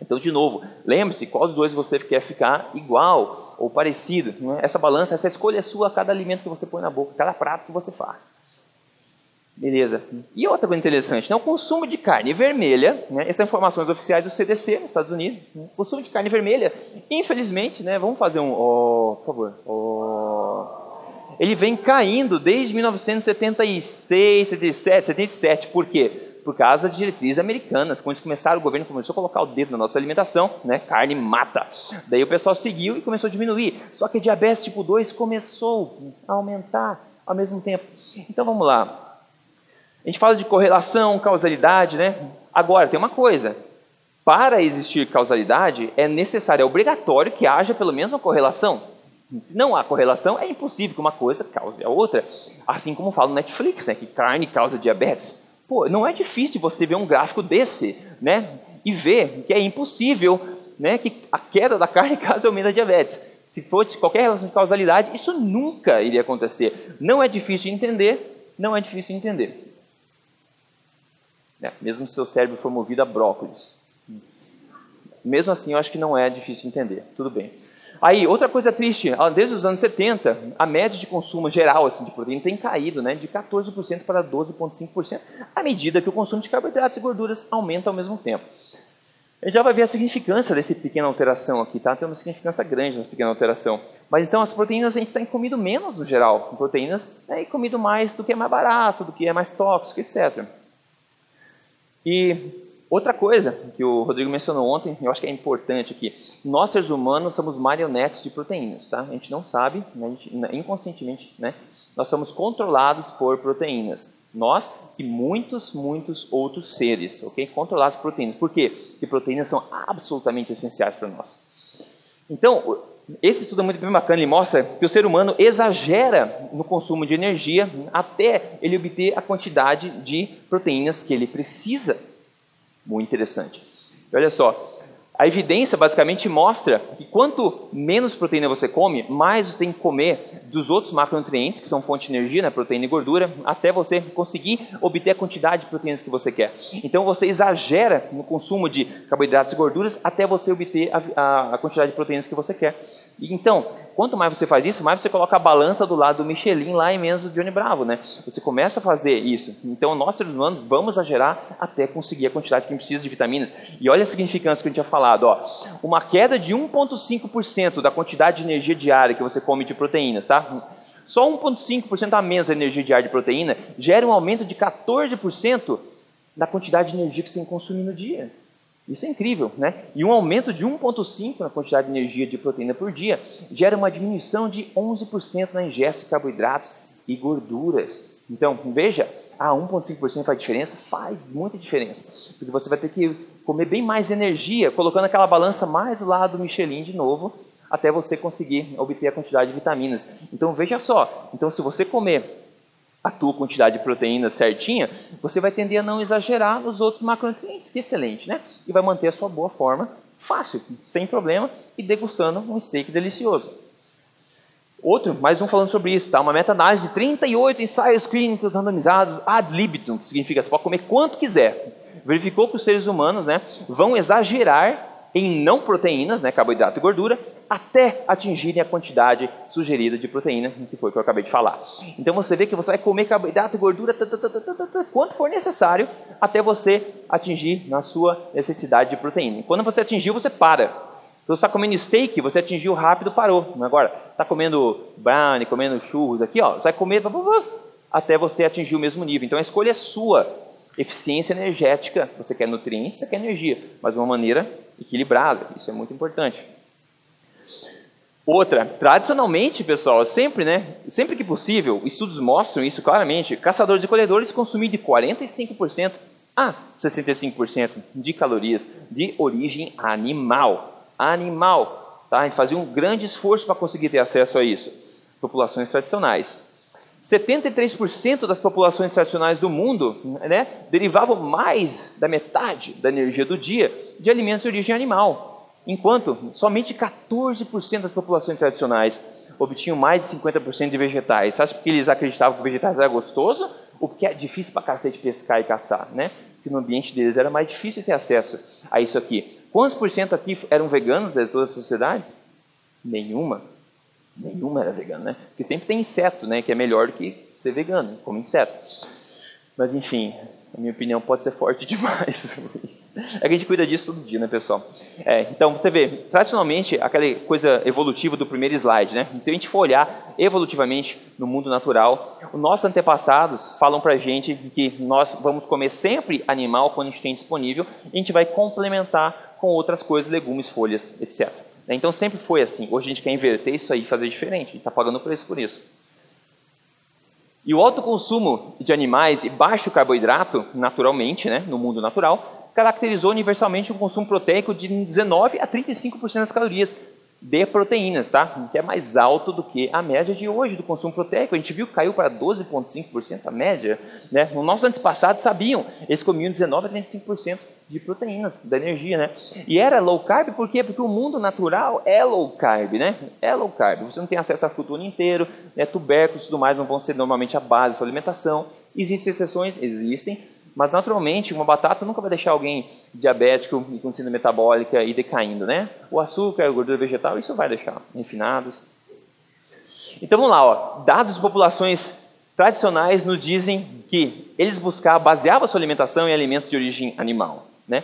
Então, de novo, lembre-se qual dos dois você quer ficar igual ou parecido. É? Essa balança, essa escolha é sua a cada alimento que você põe na boca, cada prato que você faz. Beleza. E outra coisa interessante, né? o consumo de carne vermelha, né? essas informações oficiais do CDC nos Estados Unidos, né? o consumo de carne vermelha, infelizmente, né? vamos fazer um, oh, por favor, oh, ele vem caindo desde 1976, 77, 77, por quê? Por causa de diretrizes americanas, quando eles começaram, o governo começou a colocar o dedo na nossa alimentação, né? carne mata. Daí o pessoal seguiu e começou a diminuir. Só que a diabetes tipo 2 começou a aumentar ao mesmo tempo. Então vamos lá, a gente fala de correlação, causalidade, né? Agora, tem uma coisa. Para existir causalidade, é necessário, é obrigatório que haja pelo menos uma correlação. Se não há correlação, é impossível que uma coisa cause a outra. Assim como fala no Netflix, né? Que carne causa diabetes. Pô, não é difícil você ver um gráfico desse, né? E ver que é impossível, né? Que a queda da carne causa aumento da diabetes. Se fosse qualquer relação de causalidade, isso nunca iria acontecer. Não é difícil de entender, não é difícil de entender. É, mesmo se seu cérebro for movido a brócolis. Mesmo assim, eu acho que não é difícil entender. Tudo bem. Aí, outra coisa triste, desde os anos 70, a média de consumo geral assim, de proteína tem caído né, de 14% para 12,5%, à medida que o consumo de carboidratos e gorduras aumenta ao mesmo tempo. A gente já vai ver a significância dessa pequena alteração aqui, tá? Tem uma significância grande nessa pequena alteração. Mas então as proteínas a gente tem comido menos no geral. Proteínas né, e comido mais do que é mais barato, do que é mais tóxico, etc. E outra coisa que o Rodrigo mencionou ontem, eu acho que é importante aqui, nós seres humanos somos marionetes de proteínas, tá? A gente não sabe, né? gente, inconscientemente, né? Nós somos controlados por proteínas. Nós e muitos, muitos outros seres, ok? Controlados por proteínas. Por quê? Porque proteínas são absolutamente essenciais para nós. Então, esse estudo é muito bem bacana, ele mostra que o ser humano exagera no consumo de energia até ele obter a quantidade de proteínas que ele precisa. Muito interessante. olha só, a evidência basicamente mostra que quanto menos proteína você come, mais você tem que comer dos outros macronutrientes, que são fonte de energia, né, proteína e gordura, até você conseguir obter a quantidade de proteínas que você quer. Então você exagera no consumo de carboidratos e gorduras até você obter a, a, a quantidade de proteínas que você quer. Então, quanto mais você faz isso, mais você coloca a balança do lado do Michelin lá e menos do Johnny Bravo, né? Você começa a fazer isso. Então, nós seres humanos vamos exagerar até conseguir a quantidade que precisa de vitaminas. E olha a significância que a gente tinha falado, ó. Uma queda de 1,5% da quantidade de energia diária que você come de proteínas, tá? Só 1,5% a menos da energia diária de proteína gera um aumento de 14% da quantidade de energia que você tem que consumir no dia. Isso é incrível, né? E um aumento de 1,5% na quantidade de energia de proteína por dia gera uma diminuição de 11% na ingesta de carboidratos e gorduras. Então, veja, ah, 1,5% faz diferença? Faz muita diferença. Porque você vai ter que comer bem mais energia, colocando aquela balança mais lado do Michelin de novo, até você conseguir obter a quantidade de vitaminas. Então, veja só. Então, se você comer a tua quantidade de proteína certinha, você vai tender a não exagerar nos outros macronutrientes, que é excelente, né? E vai manter a sua boa forma fácil, sem problema, e degustando um steak delicioso. Outro, mais um falando sobre isso, tá? Uma meta-análise de 38 ensaios clínicos randomizados ad libitum, que significa você pode comer quanto quiser. Verificou que os seres humanos né, vão exagerar em não proteínas, né, carboidrato e gordura, até atingirem a quantidade sugerida de proteína, que foi o que eu acabei de falar. Então você vê que você vai comer carboidrato gordura quanto for necessário até você atingir na sua necessidade de proteína. Quando você atingiu, você para. Então, você está comendo steak, você atingiu rápido, parou. Agora, está comendo brownie, comendo churros aqui, ó, você vai comer até você atingir o mesmo nível. Então, a escolha é sua. Eficiência energética, você quer nutrientes, você quer energia, mas de uma maneira equilibrada. Isso é muito importante. Outra, tradicionalmente, pessoal, sempre, né, sempre que possível, estudos mostram isso claramente, caçadores e colhedores consumem de 45% a 65% de calorias de origem animal animal. Tá? A gente fazia um grande esforço para conseguir ter acesso a isso. Populações tradicionais. 73% das populações tradicionais do mundo né, derivavam mais da metade da energia do dia de alimentos de origem animal, enquanto somente 14% das populações tradicionais obtinham mais de 50% de vegetais. Sabe porque eles acreditavam que vegetais era gostoso ou porque é difícil para cacete pescar e caçar, né? Porque no ambiente deles era mais difícil ter acesso a isso aqui. Quantos por cento aqui eram veganos de todas as sociedades? Nenhuma. Nenhuma era vegana, né? Porque sempre tem inseto, né? Que é melhor do que ser vegano, como inseto. Mas enfim, a minha opinião pode ser forte [LAUGHS] demais. é que a gente cuida disso todo dia, né, pessoal? É, então, você vê, tradicionalmente, aquela coisa evolutiva do primeiro slide, né? Se a gente for olhar evolutivamente no mundo natural, os nossos antepassados falam pra gente que nós vamos comer sempre animal quando a gente tem disponível e a gente vai complementar com outras coisas, legumes, folhas, etc. Então sempre foi assim. Hoje a gente quer inverter isso aí e fazer diferente. A gente está pagando preço por isso. E o alto consumo de animais e baixo carboidrato, naturalmente, né, no mundo natural, caracterizou universalmente um consumo proteico de 19 a 35% das calorias de proteínas, tá? Que é mais alto do que a média de hoje do consumo proteico. A gente viu que caiu para 12,5% a média. Né? Os nossos antepassados sabiam, eles comiam 19 a 35% de proteínas, da energia, né? E era low carb por quê? Porque o mundo natural é low carb, né? É low carb. Você não tem acesso a fruto o ano inteiro, né? tubérculos e tudo mais não vão ser normalmente a base da sua alimentação. Existem exceções? Existem. Mas naturalmente, uma batata nunca vai deixar alguém diabético e com síndrome metabólica e decaindo, né? O açúcar, a gordura vegetal, isso vai deixar refinados. Então vamos lá, ó. dados de populações tradicionais nos dizem que eles buscavam, baseavam sua alimentação em alimentos de origem animal. Né?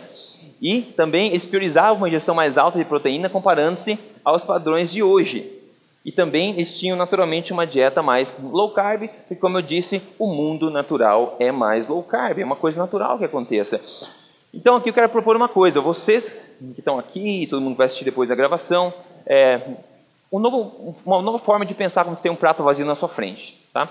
E também eles priorizavam uma ingestão mais alta de proteína comparando-se aos padrões de hoje. E também eles tinham naturalmente uma dieta mais low carb, porque como eu disse, o mundo natural é mais low carb, é uma coisa natural que aconteça. Então aqui eu quero propor uma coisa, vocês que estão aqui, todo mundo vai assistir depois da gravação, é, um novo, uma nova forma de pensar como você tem um prato vazio na sua frente. Tá?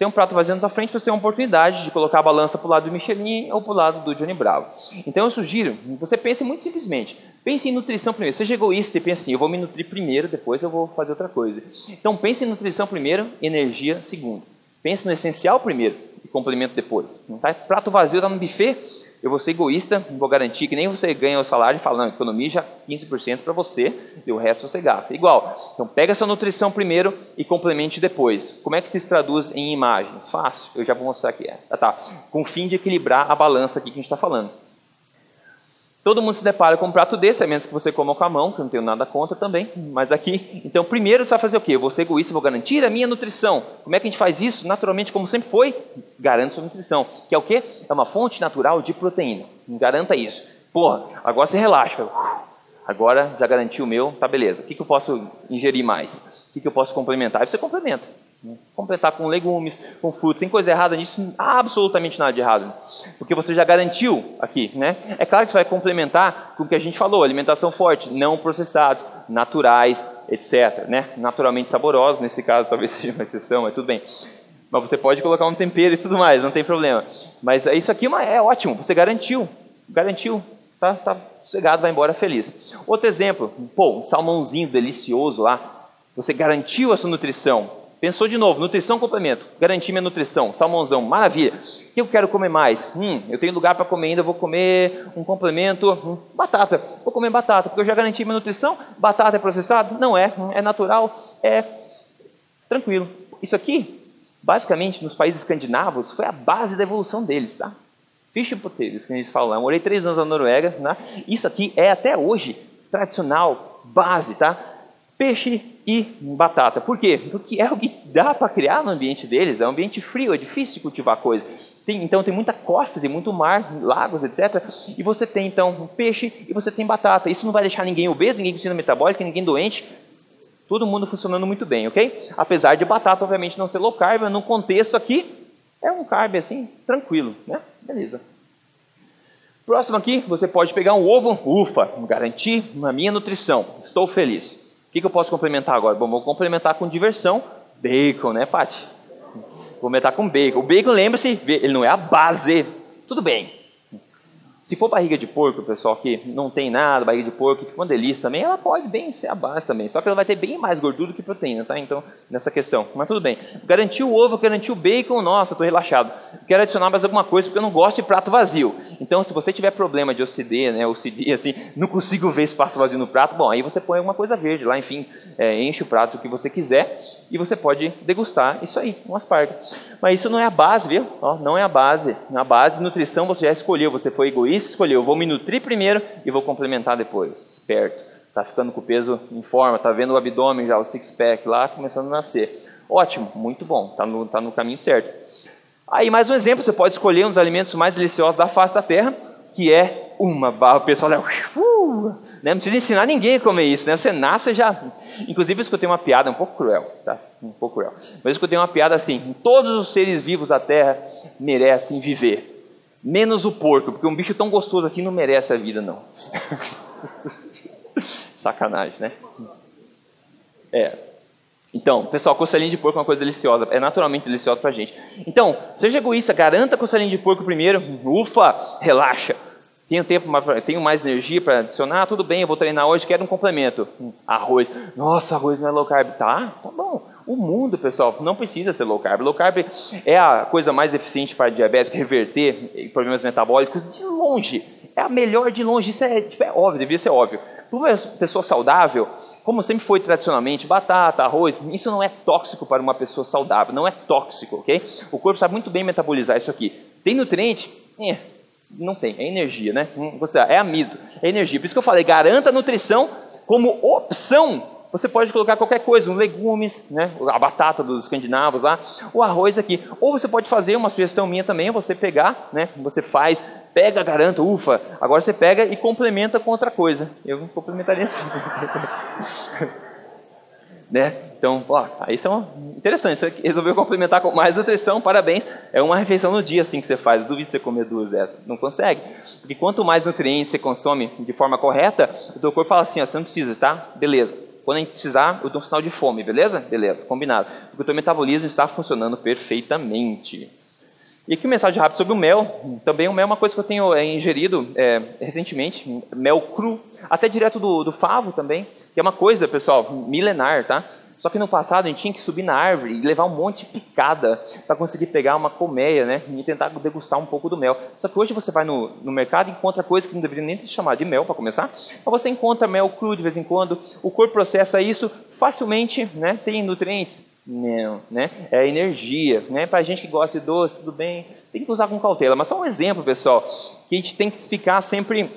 Tem um prato vazio na sua frente, você tem uma oportunidade de colocar a balança para o lado do Michelin ou para o lado do Johnny Bravo. Então eu sugiro, você pense muito simplesmente, pense em nutrição primeiro. Seja egoísta e pense assim, eu vou me nutrir primeiro, depois eu vou fazer outra coisa. Então pense em nutrição primeiro, energia segundo. Pense no essencial primeiro e complemento depois. Tá? Prato vazio está no buffet, eu vou ser egoísta, vou garantir que nem você ganha o salário e fala, não, economia 15% para você e o resto você gasta. Igual. Então pega sua nutrição primeiro e complemente depois. Como é que se traduz em imagens? Fácil, eu já vou mostrar aqui. Ah, tá. Com o fim de equilibrar a balança aqui que a gente está falando. Todo mundo se depara com um prato desse, a menos que você coma com a mão, que eu não tenho nada contra também, mas aqui. [LAUGHS] Então, primeiro você vai fazer o quê? Eu vou ser egoísta, vou garantir a minha nutrição. Como é que a gente faz isso? Naturalmente, como sempre foi, garante sua nutrição. Que é o quê? É uma fonte natural de proteína. Garanta isso. Porra, agora você relaxa. Agora já garantiu o meu, tá beleza. O que, que eu posso ingerir mais? O que, que eu posso complementar? Aí você complementa. Completar com legumes, com frutas. Tem coisa errada nisso? Absolutamente nada de errado. Porque você já garantiu aqui, né? É claro que você vai complementar com o que a gente falou, alimentação forte, não processados, naturais, etc. Né? Naturalmente saborosos, nesse caso talvez [LAUGHS] seja uma exceção, mas tudo bem. Mas você pode colocar um tempero e tudo mais, não tem problema. Mas isso aqui é, é ótimo, você garantiu. Garantiu, tá, tá sossegado, vai embora feliz. Outro exemplo, pô, um salmãozinho delicioso lá. Você garantiu a sua nutrição, Pensou de novo, nutrição complemento, garantir minha nutrição, salmãozão, maravilha. O que eu quero comer mais? Hum, eu tenho lugar para comer ainda, vou comer um complemento, hum, batata. Vou comer batata, porque eu já garanti minha nutrição. Batata é processado? Não é, hum, é natural, é tranquilo. Isso aqui, basicamente, nos países escandinavos, foi a base da evolução deles, tá? Fish potatoes, que eles falam. Eu morei três anos na Noruega, né? Isso aqui é até hoje tradicional, base, tá? Peixe e batata. Por quê? Porque é o que dá para criar no ambiente deles, é um ambiente frio, é difícil cultivar coisas. tem, então tem muita costa, tem muito mar, lagos, etc. E você tem então peixe e você tem batata. Isso não vai deixar ninguém obeso, ninguém com síndrome metabólica, ninguém doente. Todo mundo funcionando muito bem, ok? Apesar de batata, obviamente, não ser low carb, no contexto aqui, é um carb assim, tranquilo, né? Beleza. Próximo aqui, você pode pegar um ovo, ufa, garantir na minha nutrição, estou feliz. O que, que eu posso complementar agora? Bom, vou complementar com diversão, bacon, né, Paty? Vou complementar com bacon. O bacon, lembre-se, ele não é a base. Tudo bem, se for barriga de porco, pessoal, que não tem nada, barriga de porco, que fica uma delícia também, ela pode bem ser a base também. Só que ela vai ter bem mais gordura do que proteína, tá? Então, nessa questão. Mas tudo bem. Garantiu o ovo, garantiu o bacon, nossa, estou relaxado. Quero adicionar mais alguma coisa porque eu não gosto de prato vazio. Então, se você tiver problema de OCD, né, OCD, [LAUGHS] assim, não consigo ver espaço vazio no prato, bom, aí você põe alguma coisa verde lá, enfim, é, enche o prato que você quiser e você pode degustar isso aí, um aspargo. Mas isso não é a base, viu? Ó, não é a base. Na base, nutrição você já escolheu, você foi egoísta, escolheu, vou me nutrir primeiro e vou complementar depois. Esperto. Tá ficando com o peso em forma, tá vendo o abdômen já, o six-pack lá, começando a nascer. Ótimo, muito bom, tá no, tá no caminho certo. Aí, mais um exemplo, você pode escolher um dos alimentos mais deliciosos da face da terra, que é uma barra. O pessoal, uh, né? Não precisa ensinar ninguém a comer isso, né? Você nasce já. Inclusive, eu escutei uma piada um pouco cruel, tá? Um pouco cruel. Mas eu escutei uma piada assim: todos os seres vivos da Terra merecem viver, menos o porco, porque um bicho tão gostoso assim não merece a vida, não. [LAUGHS] Sacanagem, né? É. Então, pessoal, costelinha de porco é uma coisa deliciosa, é naturalmente deliciosa pra gente. Então, seja egoísta, garanta a costelinha de porco primeiro, ufa, relaxa. Tenho tempo, tenho mais energia para adicionar, tudo bem, eu vou treinar hoje, quero um complemento. Arroz. Nossa, arroz não é low carb. Tá, tá bom. O mundo, pessoal, não precisa ser low carb. Low carb é a coisa mais eficiente para diabetes, reverter problemas metabólicos de longe. É a melhor de longe. Isso é, tipo, é óbvio, devia ser óbvio. Para uma pessoa saudável, como sempre foi tradicionalmente, batata, arroz, isso não é tóxico para uma pessoa saudável, não é tóxico, ok? O corpo sabe muito bem metabolizar isso aqui. Tem nutriente? É, não tem, é energia, né? Hum, é amido, é energia. Por isso que eu falei, garanta a nutrição como opção. Você pode colocar qualquer coisa, um legumes, né? a batata dos escandinavos lá, o arroz aqui. Ou você pode fazer, uma sugestão minha também, é você pegar, né? você faz, pega, garanta, ufa, agora você pega e complementa com outra coisa. Eu complementaria assim. [LAUGHS] né? Então, ó, aí são interessante. Você resolveu complementar com mais nutrição, parabéns. É uma refeição no dia assim que você faz. Duvido você comer duas dessas. Não consegue. Porque quanto mais nutrientes você consome de forma correta, o teu corpo fala assim, ó, você não precisa, tá? Beleza. Quando a gente precisar, eu dou um sinal de fome, beleza? Beleza, combinado. Porque o teu metabolismo está funcionando perfeitamente. E aqui uma mensagem rápida sobre o mel. Também o mel é uma coisa que eu tenho é, ingerido é, recentemente. Mel cru, até direto do, do favo também. Que é uma coisa, pessoal, milenar, tá? Só que no passado a gente tinha que subir na árvore e levar um monte de picada para conseguir pegar uma colmeia, né? E tentar degustar um pouco do mel. Só que hoje você vai no, no mercado e encontra coisas que não deveria nem se chamar de mel para começar. Mas você encontra mel cru de vez em quando. O corpo processa isso facilmente, né? Tem nutrientes? Não, né? É energia, né? Para gente que gosta de doce, tudo bem. Tem que usar com cautela. Mas só um exemplo, pessoal, que a gente tem que ficar sempre,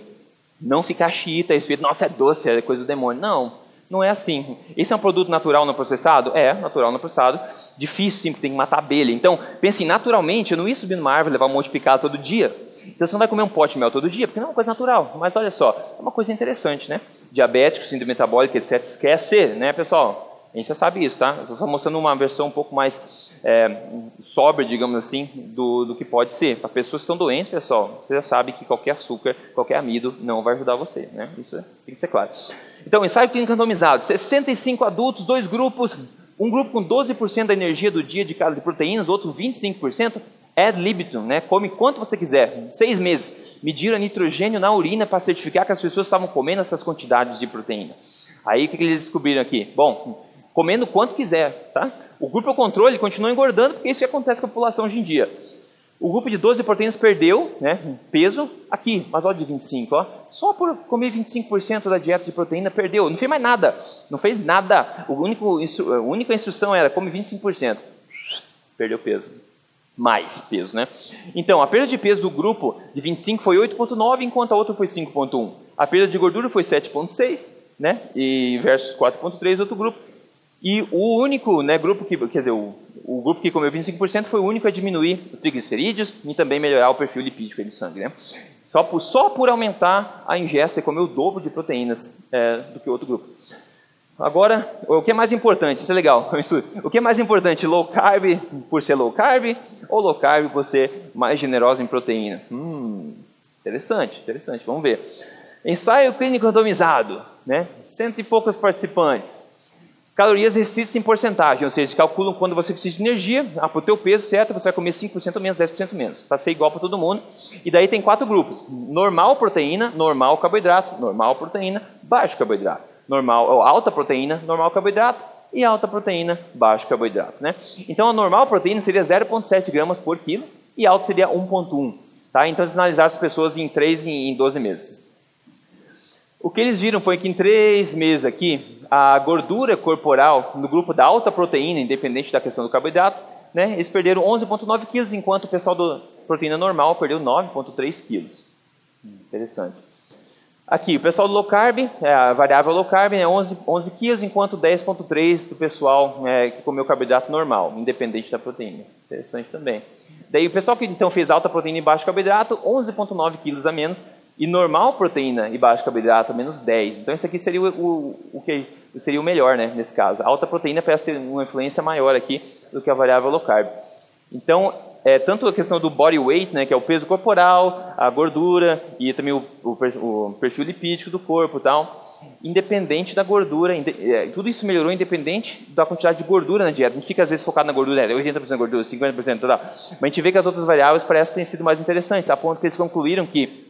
não ficar xiita, espírito, nossa, é doce, é coisa do demônio. Não não é assim. Esse é um produto natural não processado? É, natural não processado. Difícil sim, porque tem que matar abelha. Então, pense, naturalmente, eu não ia subir numa árvore levar um monte de picada todo dia. Então você não vai comer um pote de mel todo dia, porque não é uma coisa natural. Mas olha só, é uma coisa interessante, né? Diabético, síndrome metabólica, etc. Esquece, né, pessoal? A gente já sabe isso, tá? Estou só mostrando uma versão um pouco mais é, digamos assim, do, do que pode ser. Para pessoas que estão doentes, pessoal, você já sabe que qualquer açúcar, qualquer amido não vai ajudar você, né? Isso tem que ser claro. Então, ensaio clínico randomizado, 65 adultos, dois grupos, um grupo com 12% da energia do dia de cada de proteínas, outro 25%, ad libitum, né? come quanto você quiser, seis meses. Mediram nitrogênio na urina para certificar que as pessoas estavam comendo essas quantidades de proteína. Aí o que eles descobriram aqui? Bom, comendo quanto quiser, tá? O grupo controle continua engordando, porque isso que acontece com a população hoje em dia. O grupo de 12 proteínas perdeu né, peso aqui, mas olha de 25, ó. Só por comer 25% da dieta de proteína perdeu, não fez mais nada, não fez nada. O único, a única instrução era come 25%, perdeu peso, mais peso, né? Então, a perda de peso do grupo de 25 foi 8,9, enquanto a outra foi 5,1. A perda de gordura foi 7,6, né? E versus 4,3 outro grupo. E o único né, grupo que, quer dizer, o, o grupo que comeu 25% foi o único a diminuir o triglicerídeos e também melhorar o perfil lipídico do sangue. Né? Só, por, só por aumentar a ingesta e comer o dobro de proteínas é, do que o outro grupo. Agora, o que é mais importante? Isso é legal. [LAUGHS] O que é mais importante, low carb por ser low carb ou low carb por ser mais generoso em proteína? Hum, interessante, interessante. Vamos ver. Ensaio clínico randomizado, né? Cento e poucos participantes. Calorias restritas em porcentagem, ou seja, calculam quando você precisa de energia, ah, para o teu peso certo, você vai comer 5% menos, 10% menos, para ser igual para todo mundo. E daí tem quatro grupos, normal proteína, normal carboidrato, normal proteína, baixo carboidrato. Normal, alta proteína, normal carboidrato, e alta proteína, baixo carboidrato. Né? Então a normal proteína seria 0,7 gramas por quilo, e alta seria 1,1. Tá? Então eles analisaram as pessoas em 3 e em 12 meses. O que eles viram foi que em 3 meses aqui, a gordura corporal no grupo da alta proteína, independente da questão do carboidrato, né, eles perderam 11,9 quilos, enquanto o pessoal da proteína normal perdeu 9,3 quilos. Interessante. Aqui, o pessoal do low carb, é, a variável low carb é 11, 11 quilos, enquanto 10,3 do pessoal é, que comeu carboidrato normal, independente da proteína. Interessante também. Daí o pessoal que então fez alta proteína e baixo carboidrato, 11,9 quilos a menos, e normal proteína e baixo carboidrato, menos 10. Então isso aqui seria o, o, o que seria o melhor, né, nesse caso. Alta proteína parece ter uma influência maior aqui do que a variável low carb. Então, é, tanto a questão do body weight, né, que é o peso corporal, a gordura e também o, o, perfil lipídico do corpo tal, independente da gordura, é, tudo isso melhorou independente da quantidade de gordura na dieta. A gente fica às vezes focado na gordura, é 80% gordura, 50%, tal, mas a gente vê que as outras variáveis parecem ter sido mais interessantes, a ponto que eles concluíram que,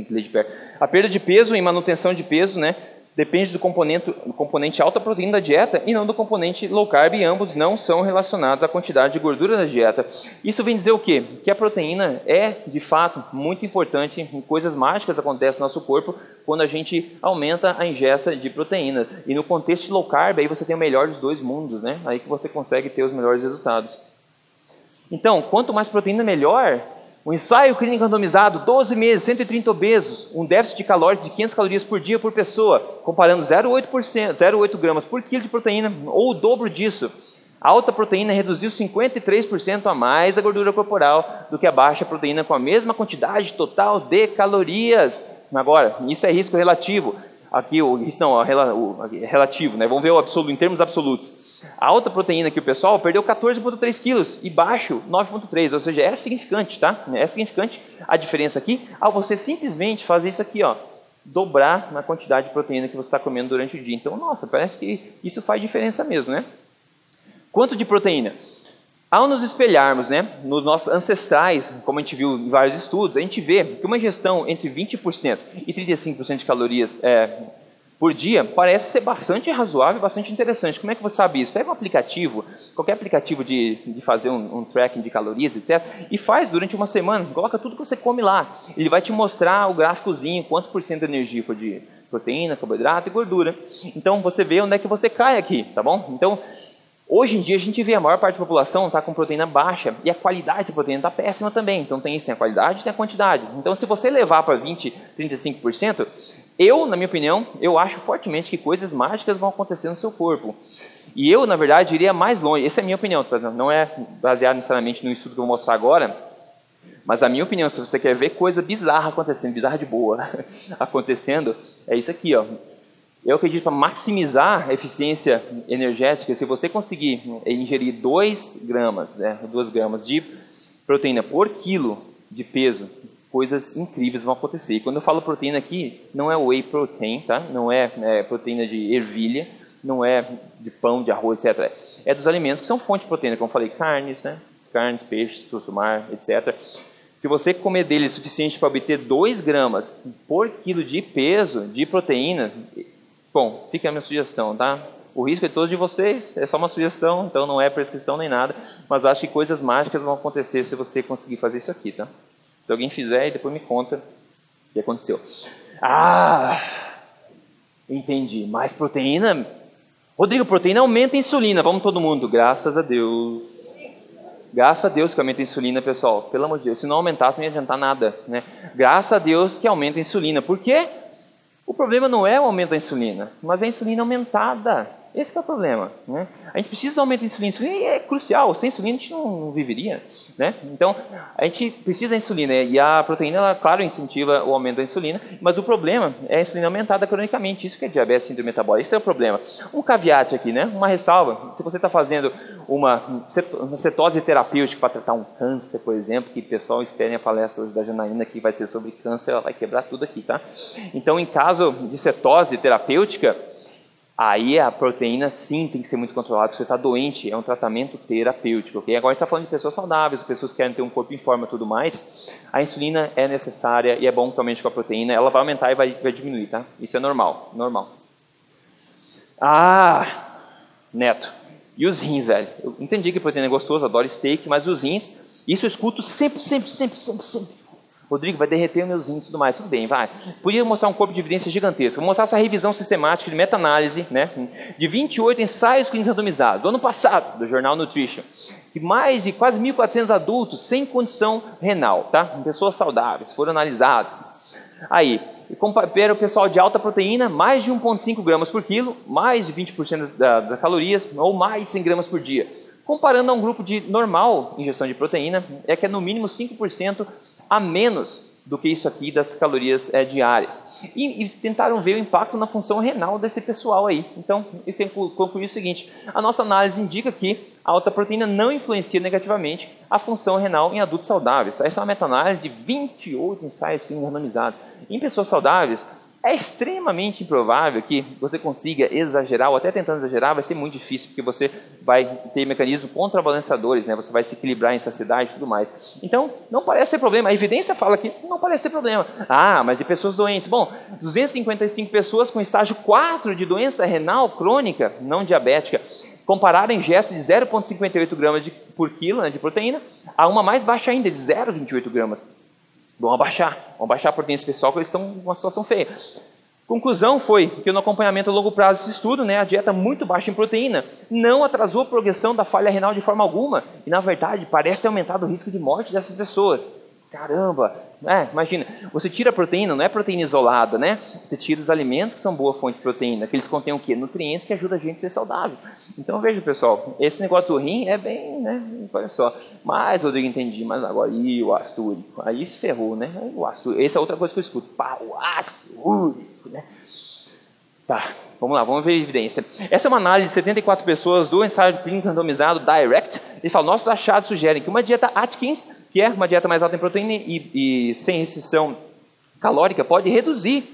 tem que ler de perto, a perda de peso e manutenção de peso, né, depende do componente, do componente alta proteína da dieta e não do componente low carb, e ambos não são relacionados à quantidade de gordura da dieta. Isso vem dizer o quê? Que a proteína é, de fato, muito importante, coisas mágicas acontecem no nosso corpo quando a gente aumenta a ingesta de proteínas. E no contexto low carb, aí você tem o melhor dos dois mundos, né? Aí que você consegue ter os melhores resultados. Então, quanto mais proteína, melhor. Um ensaio clínico randomizado, 12 meses, 130 obesos, um déficit calórico de 500 calorias por dia por pessoa, comparando 0,8 gramas por quilo de proteína, ou o dobro disso. A alta proteína reduziu 53% a mais a gordura corporal do que a baixa proteína com a mesma quantidade total de calorias. Agora, isso é risco relativo. Aqui o não, o relativo, né? Vamos ver o absoluto em termos absolutos. A alta proteína que o pessoal perdeu 14,3 quilos e baixo 9,3, ou seja, é significante, tá? É significante a diferença aqui ao você simplesmente fazer isso aqui, ó, dobrar na quantidade de proteína que você está comendo durante o dia. Então, nossa, parece que isso faz diferença mesmo, né? Quanto de proteína? Ao nos espelharmos né, nos nossos ancestrais, como a gente viu em vários estudos, a gente vê que uma ingestão entre 20% e 35% de calorias é, por dia parece ser bastante razoável bastante interessante. Como é que você sabe isso? Pega um aplicativo, qualquer aplicativo de, de fazer um, um, tracking de calorias, etc., e faz durante uma semana, coloca tudo que você come lá. Ele vai te mostrar o gráficozinho, quanto por cento de energia foi de proteína, carboidrato e gordura. Então você vê onde é que você cai aqui, tá bom? Então, hoje em dia a gente vê a maior parte da população está com proteína baixa e a qualidade da proteína está péssima também. Então tem isso, tem a qualidade e tem a quantidade. Então se você levar para 20, 35%, eu, na minha opinião, eu acho fortemente que coisas mágicas vão acontecer no seu corpo. E eu, na verdade, iria mais longe. Essa é a minha opinião, tá? não é baseado necessariamente no estudo que eu vou mostrar agora, mas a minha opinião, se você quer ver coisa bizarra acontecendo, bizarra de boa [LAUGHS] acontecendo, é isso aqui, ó. Eu acredito para maximizar a eficiência energética, se você conseguir ingerir 2 gramas, né, 2 gramas de proteína por quilo de peso coisas incríveis vão acontecer. E quando eu falo proteína aqui, não é whey protein, tá? Não é, é proteína de ervilha, não é de pão, de arroz, etc. É dos alimentos que são fonte de proteína, como eu falei, carnes, né? Carnes, peixes, frutos do mar, etc. Se você comer dele o suficiente para obter 2 gramas por quilo de peso de proteína, bom, fica a minha sugestão, tá? O risco é todo de vocês, é só uma sugestão, então não é prescrição nem nada, mas acho que coisas mágicas vão acontecer se você conseguir fazer isso aqui, tá? Se alguém fizer, e depois me conta o que aconteceu. Ah, entendi. Mais proteína? Rodrigo, proteína aumenta a insulina. Vamos todo mundo. Graças a Deus. Graças a Deus que aumenta a insulina, pessoal. Pelo amor de Deus. Se não aumentasse, não ia adiantar nada. Né? Graças a Deus que aumenta a insulina. Por quê? O problema não é o aumento da insulina, mas é a insulina aumentada. Esse é o problema. Né? A gente precisa do aumento da insulina. Insulina é crucial. Sem insulina a gente não viveria. Né? Então, a gente precisa da insulina. E a proteína, ela, claro, incentiva o aumento da insulina. Mas o problema é a insulina aumentada cronicamente. Isso que é diabetes síndrome metabólica. Esse é o problema. Um caveat aqui, né? uma ressalva. Se você está fazendo uma cetose terapêutica para tratar um câncer, por exemplo, que o pessoal espere a palestra da Janaína que vai ser sobre câncer, ela vai quebrar tudo aqui, tá? Então, em caso de cetose terapêutica, aí a proteína sim tem que ser muito controlada, porque você está doente, é um tratamento terapêutico, ok? Agora a gente está falando de pessoas saudáveis, pessoas que querem ter um corpo em forma e tudo mais, a insulina é necessária e é bom que aumente com a proteína, ela vai aumentar e vai, vai diminuir, tá? Isso é normal, normal. Ah, Neto, e os rins, velho? Eu entendi que proteína é gostoso, adoro steak, mas os rins, isso eu escuto sempre, sempre, sempre, sempre, sempre. Rodrigo, vai derreter meus rins e tudo mais. Tudo bem, vai. Podia mostrar um corpo de evidência gigantesco. Vou mostrar essa revisão sistemática de meta-análise né, de 28 ensaios clínicos randomizados do ano passado, do jornal Nutrition. Que mais de quase 1.400 adultos sem condição renal, tá? Pessoas saudáveis, foram analisadas. Aí, compara o pessoal de alta proteína, mais de 1,5 gramas por quilo, mais de 20% das, das calorias, ou mais de 100 gramas por dia. Comparando a um grupo de normal ingestão de proteína, é que é no mínimo 5% a menos do que isso aqui das calorias é, diárias. E, e, tentaram ver o impacto na função renal desse pessoal aí. Então, eu tenho que concluir o seguinte: a nossa análise indica que a alta proteína não influencia negativamente a função renal em adultos saudáveis. Essa é uma meta-análise de 28 ensaios clínicos randomizados. Em pessoas saudáveis, é extremamente improvável que você consiga exagerar, ou até tentando exagerar, vai ser muito difícil, porque você vai ter mecanismos contrabalanceadores, né? você vai se equilibrar em saciedade e tudo mais. Então, não parece ser problema. A evidência fala que não parece ser problema. Ah, mas e pessoas doentes? Bom, 255 pessoas com estágio 4 de doença renal crônica, não diabética, compararam ingesta de 0,58 gramas por quilo né, de proteína a uma mais baixa ainda, de 0,28 gramas. Vão abaixar, vão abaixar a proteína especial porque eles estão em uma situação feia. Conclusão foi que no acompanhamento a longo prazo desse estudo, né, a dieta muito baixa em proteína não atrasou a progressão da falha renal de forma alguma e, na verdade, parece ter aumentado o risco de morte dessas pessoas. Caramba, é, imagina, você tira a proteína, não é proteína isolada, né? Você tira os alimentos que são boa fonte de proteína, que eles contêm o quê? Nutrientes que ajudam a gente a ser saudável. Então veja, pessoal, esse negócio do rim é bem, né? Olha só. Mas, Rodrigo, entendi, mas agora, e o ácido úrico? Aí se ferrou, né? O ácido, essa é outra coisa que eu escuto. Pá, o ácido úrico, né? Tá, vamos lá, vamos ver a evidência. Essa é uma análise de 74 pessoas do ensaio clínico randomizado Direct. Ele fala, nossos achados sugerem que uma dieta Atkins, que é uma dieta mais alta em proteína e, e sem restrição calórica, pode reduzir,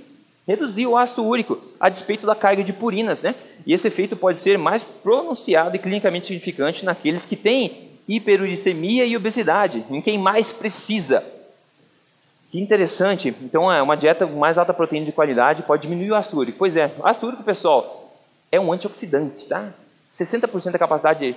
reduzir o ácido úrico, a despeito da carga de purinas, né? E esse efeito pode ser mais pronunciado e clinicamente significante naqueles que têm hiperuricemia e obesidade, em quem mais precisa. Que interessante. Então, é uma dieta mais alta proteína de qualidade pode diminuir o ácido úrico. Pois é, ácido úrico, pessoal, é um antioxidante, tá? 60% da capacidade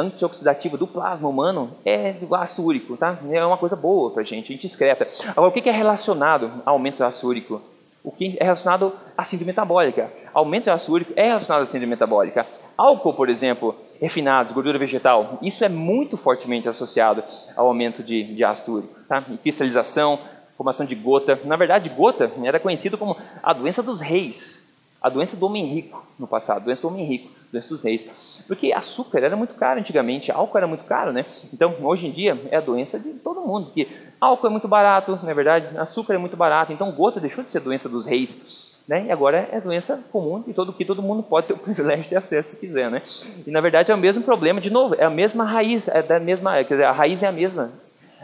antioxidativa do plasma humano é do ácido úrico, tá? É uma coisa boa pra gente, a gente excreta. Agora, o que é relacionado ao aumento do ácido úrico? O que é relacionado à síndrome metabólica? Aumento do ácido úrico é relacionado à síndrome metabólica. Álcool, por exemplo, refinados, gordura vegetal, isso é muito fortemente associado ao aumento de, de ácido úrico, tá? E cristalização, formação de gota. Na verdade, gota era conhecido como a doença dos reis, a doença do homem rico no passado, a doença do homem rico, doença dos reis. Porque açúcar era muito caro antigamente, álcool era muito caro, né? Então, hoje em dia, é a doença de todo mundo, porque álcool é muito barato, na é verdade, açúcar é muito barato, então gota deixou de ser doença dos reis. Né? E agora é doença comum e todo que todo mundo pode ter o [LAUGHS] privilégio de acesso se quiser, né? E na verdade é o mesmo problema, de novo, é a mesma raiz, é da mesma, quer dizer, a raiz é a mesma.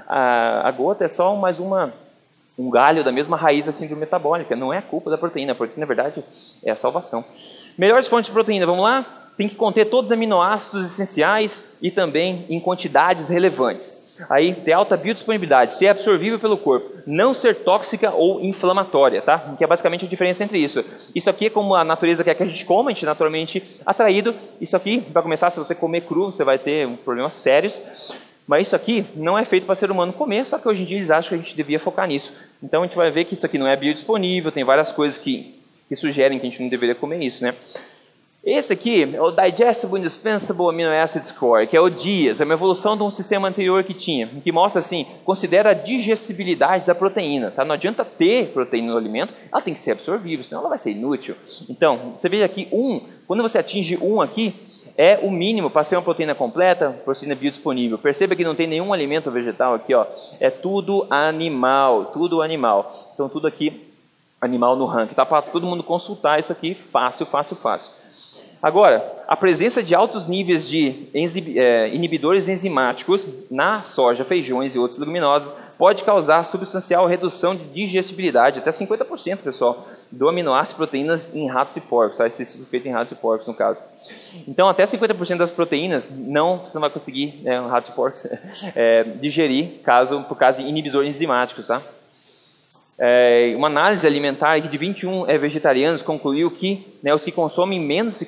A, a gota é só mais uma um galho da mesma raiz da síndrome metabólica. Não é a culpa da proteína, porque na verdade é a salvação. Melhores fontes de proteína, vamos lá? Tem que conter todos os aminoácidos essenciais e também em quantidades relevantes. Aí, ter alta biodisponibilidade, ser absorvível pelo corpo, não ser tóxica ou inflamatória, tá? Que é basicamente a diferença entre isso. Isso aqui é como a natureza quer que a gente coma, a gente é naturalmente atraído. Isso aqui, para começar, se você comer cru, você vai ter problemas sérios. Mas isso aqui não é feito para ser humano comer, só que hoje em dia eles acham que a gente devia focar nisso. Então a gente vai ver que isso aqui não é biodisponível, tem várias coisas que, que sugerem que a gente não deveria comer isso, né? Esse aqui é o Digestible Indispensable Amino Acid Score, que é o DIAS, é uma evolução de um sistema anterior que tinha, que mostra assim, considera a digestibilidade da proteína, tá? Não adianta ter proteína no alimento, ela tem que ser absorvível, senão ela vai ser inútil. Então, você veja aqui, um Quando você atinge 1 aqui, é o mínimo para ser uma proteína completa, proteína biodisponível. Perceba que não tem nenhum alimento vegetal aqui, ó. É tudo animal, tudo animal. Então tudo aqui animal no ranking. Tá para todo mundo consultar isso aqui, fácil, fácil, fácil. Agora, a presença de altos níveis de é, inibidores enzimáticos na soja, feijões e outras leguminosas pode causar substancial redução de digestibilidade, até 50%, pessoal, do aminoácido proteínas em ratos e porcos. Tá? Esse estudo feito em ratos e porcos, no caso. Então, até 50% das proteínas não, você não vai conseguir, né, ratos e porcos, [LAUGHS] é, digerir caso, por causa de inibidores enzimáticos. Tá? É, uma análise alimentar de 21 é, vegetarianos concluiu que né, os que consomem menos de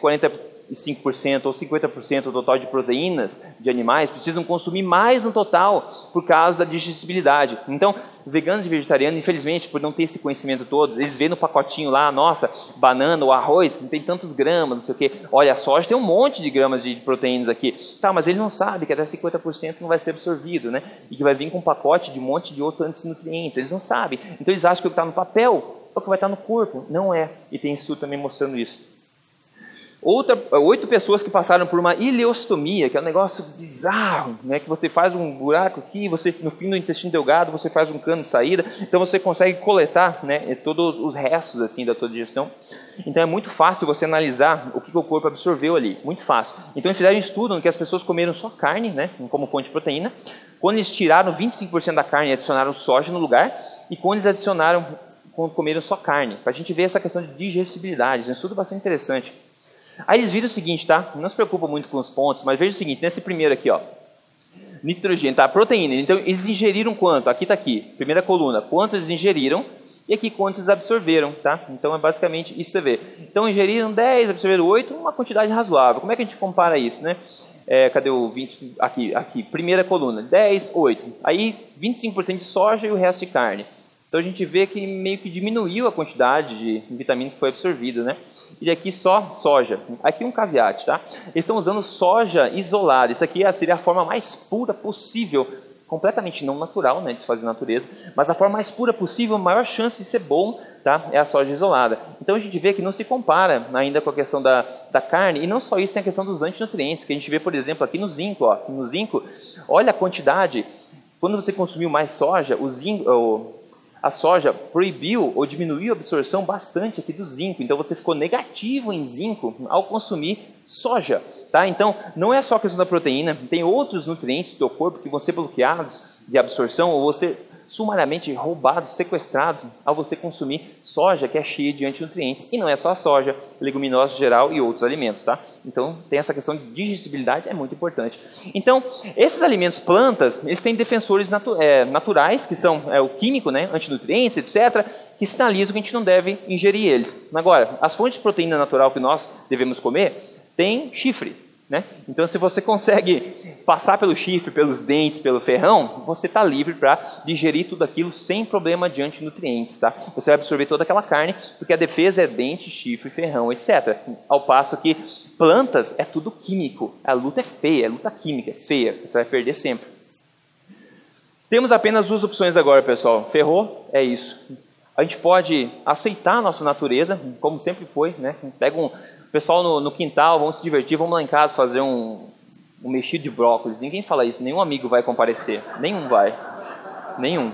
45% ou 50% do total de proteínas de animais precisam consumir mais no total por causa da digestibilidade. Então, veganos e vegetarianos, infelizmente, por não ter esse conhecimento todo, eles veem no pacotinho lá, nossa, banana ou arroz, não tem tantos gramas, não sei o quê. Olha, a soja tem um monte de gramas de proteínas aqui. Tá, mas ele não sabe que até 50% não vai ser absorvido, né? E que vai vir com um pacote de um monte de outros antinutrientes. Eles não sabem. Então eles acham que o que está no papel é o que vai estar no corpo. Não é. E tem estudo também mostrando isso. Outra, oito pessoas que passaram por uma ileostomia, que é um negócio bizarro, né? que você faz um buraco aqui, você no fim do intestino delgado você faz um cano de saída, então você consegue coletar né, todos os restos assim da tua digestão. Então é muito fácil você analisar o que, o corpo absorveu ali, muito fácil. Então eles fizeram um estudo em que as pessoas comeram só carne, né, como fonte de proteína. Quando eles tiraram 25% da carne e adicionaram soja no lugar, e quando eles adicionaram, quando comeram só carne, para a gente ver essa questão de digestibilidade, é um estudo bastante interessante. Aí eles viram o seguinte, tá? Não se preocupa muito com os pontos, mas veja o seguinte, nesse primeiro aqui, ó. Nitrogênio, tá? Proteína. Então, eles ingeriram quanto? Aqui está aqui, primeira coluna. Quanto eles ingeriram e aqui quanto eles absorveram, tá? Então, é basicamente isso que você vê. Então, ingeriram 10, absorveram 8, uma quantidade razoável. Como é que a gente compara isso, né? É, cadê o 20? Aqui, aqui, primeira coluna, 10, 8. Aí, 25% de soja e o resto de carne. Então, a gente vê que meio que diminuiu a quantidade de vitaminas que foi absorvida, né? E aqui só soja. Aqui um caveat, tá? Eles estão usando soja isolada. Isso aqui seria a forma mais pura possível, completamente não natural, né, de se fazer natureza, mas a forma mais pura possível, maior chance de ser bom, tá? É a soja isolada. Então a gente vê que não se compara ainda com a questão da, da carne, e não só isso, tem a questão dos antinutrientes, que a gente vê, por exemplo, aqui no zinco, ó, no zinco, olha a quantidade, quando você consumiu mais soja, o zinco, a soja proibiu ou diminuiu a absorção bastante aqui do zinco. Então você ficou negativo em zinco ao consumir soja. Tá? Então não é só a questão da proteína, tem outros nutrientes do teu corpo que vão ser bloqueados de absorção ou você sumariamente roubado, sequestrado ao você consumir soja que é cheia de antinutrientes. E não é só a soja, leguminosas em geral e outros alimentos, tá? Então tem essa questão de digestibilidade, é muito importante. Então, esses alimentos plantas, eles têm defensores natu é, naturais, que são é, o químico, né, antinutrientes, etc., que sinalizam que a gente não deve ingerir eles. Agora, as fontes de proteína natural que nós devemos comer têm chifre. Né? Então, se você consegue passar pelo chifre, pelos dentes, pelo ferrão, você está livre para digerir tudo aquilo sem problema de antinutrientes. Tá? Você vai absorver toda aquela carne, porque a defesa é dente, chifre, ferrão, etc. Ao passo que plantas é tudo químico. A luta é feia, a luta química é feia. Você vai perder sempre. Temos apenas duas opções agora, pessoal. Ferrou, é isso. A gente pode aceitar a nossa natureza, como sempre foi. Né? Pega um pessoal no, no, quintal, vamos se divertir, vamos lá em casa fazer um, um mexido de brócolis. Ninguém fala isso, nenhum amigo vai comparecer. Nenhum vai. Nenhum.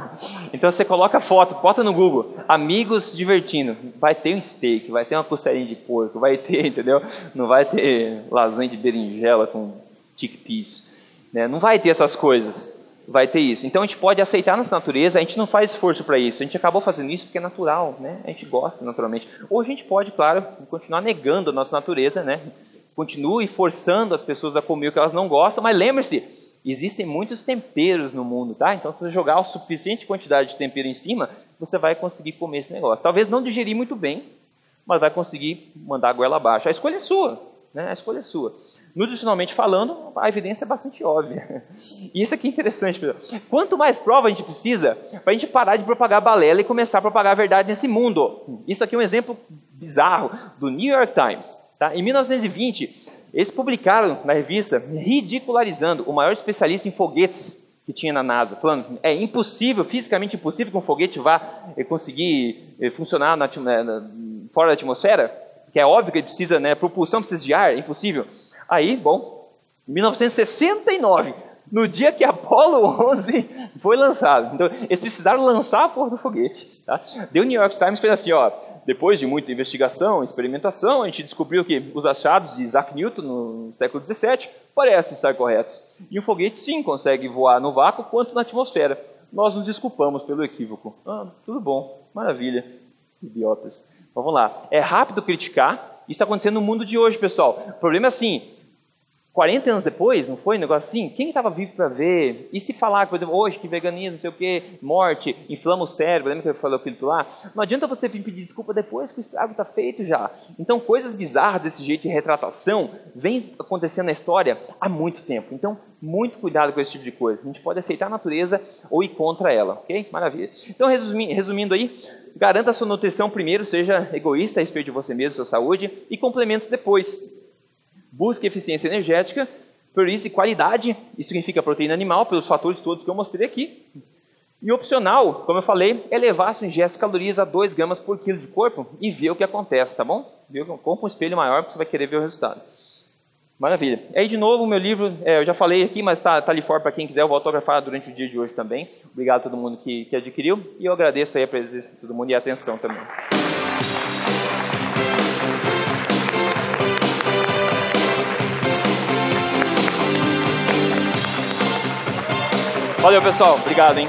[LAUGHS] então você coloca a foto, bota no Google, amigos divertindo. Vai ter um steak, vai ter uma costelinha de porco, vai ter, [LAUGHS] entendeu? Não vai ter lasanha de berinjela com chickpeas. Né? Não vai ter essas coisas vai ter isso. Então a gente pode aceitar nossa natureza, a gente não faz esforço para isso, a gente acabou fazendo isso porque é natural, né? A gente gosta naturalmente. Ou a gente pode, claro, continuar negando a nossa natureza, né? Continue forçando as pessoas a comer o que elas não gostam, mas lembre-se, existem muitos temperos no mundo, tá? Então se você jogar a suficiente quantidade de tempero em cima, você vai conseguir comer esse negócio. Talvez não digerir muito bem, mas vai conseguir mandar a goela abaixo. A escolha é sua, né? A escolha é sua. Nutricionalmente falando, a evidência é bastante óbvia. E isso aqui é interessante, pessoal. Quanto mais prova a gente precisa para a gente parar de propagar balela e começar a propagar a verdade nesse mundo. Isso aqui é um exemplo bizarro do New York Times. Tá? Em 1920, eles publicaram na revista ridicularizando o maior especialista em foguetes que tinha na NASA, falando é impossível, fisicamente impossível que um foguete vá eh, conseguir eh, funcionar na, na, fora da atmosfera que é óbvio que ele precisa, né, propulsão precisa de ar, é impossível. Aí, bom, 1969, no dia que Apollo 11 foi lançado. Então, eles precisaram lançar a porra do foguete. Tá? The New York Times fez assim, ó, depois de muita investigação, experimentação, a gente descobriu que os achados de Isaac Newton no século 17 parecem estar corretos. E o foguete sim consegue voar no vácuo quanto na atmosfera. Nós nos desculpamos pelo equívoco. Ah, tudo bom, maravilha, idiotas. Vamos lá. É rápido criticar. Isso está acontecendo no mundo de hoje, pessoal. O problema é assim, 40 anos depois, não foi um negócio assim? Quem estava vivo para ver? E se falar, por exemplo, hoje que veganismo, não sei o que, morte, inflama o cérebro, lembra que eu falei aquilo lá? Não adianta você vir pedir desculpa depois que o estrago está feito já. Então, coisas bizarras desse jeito de retratação vem acontecendo na história há muito tempo. Então, muito cuidado com esse tipo de coisa. A gente pode aceitar a natureza ou ir contra ela, ok? Maravilha. Então, resumindo aí, garanta sua nutrição primeiro, seja egoísta a respeito de você mesmo, sua saúde, e complementos depois busque eficiência energética, priorize qualidade, isso significa proteína animal, pelos fatores todos que eu mostrei aqui. E opcional, como eu falei, é levar a sua ingesta de calorias a 2 gramas por quilo de corpo e ver o que acontece, tá bom? Compre um espelho maior porque você vai querer ver o resultado. Maravilha. Aí, de novo, o meu livro, é, eu já falei aqui, mas está tá ali fora para quem quiser, eu vou autografar durante o dia de hoje também. Obrigado a todo mundo que, que adquiriu e eu agradeço a presença de todo mundo e a atenção também. Valeu, pessoal. Obrigado, hein?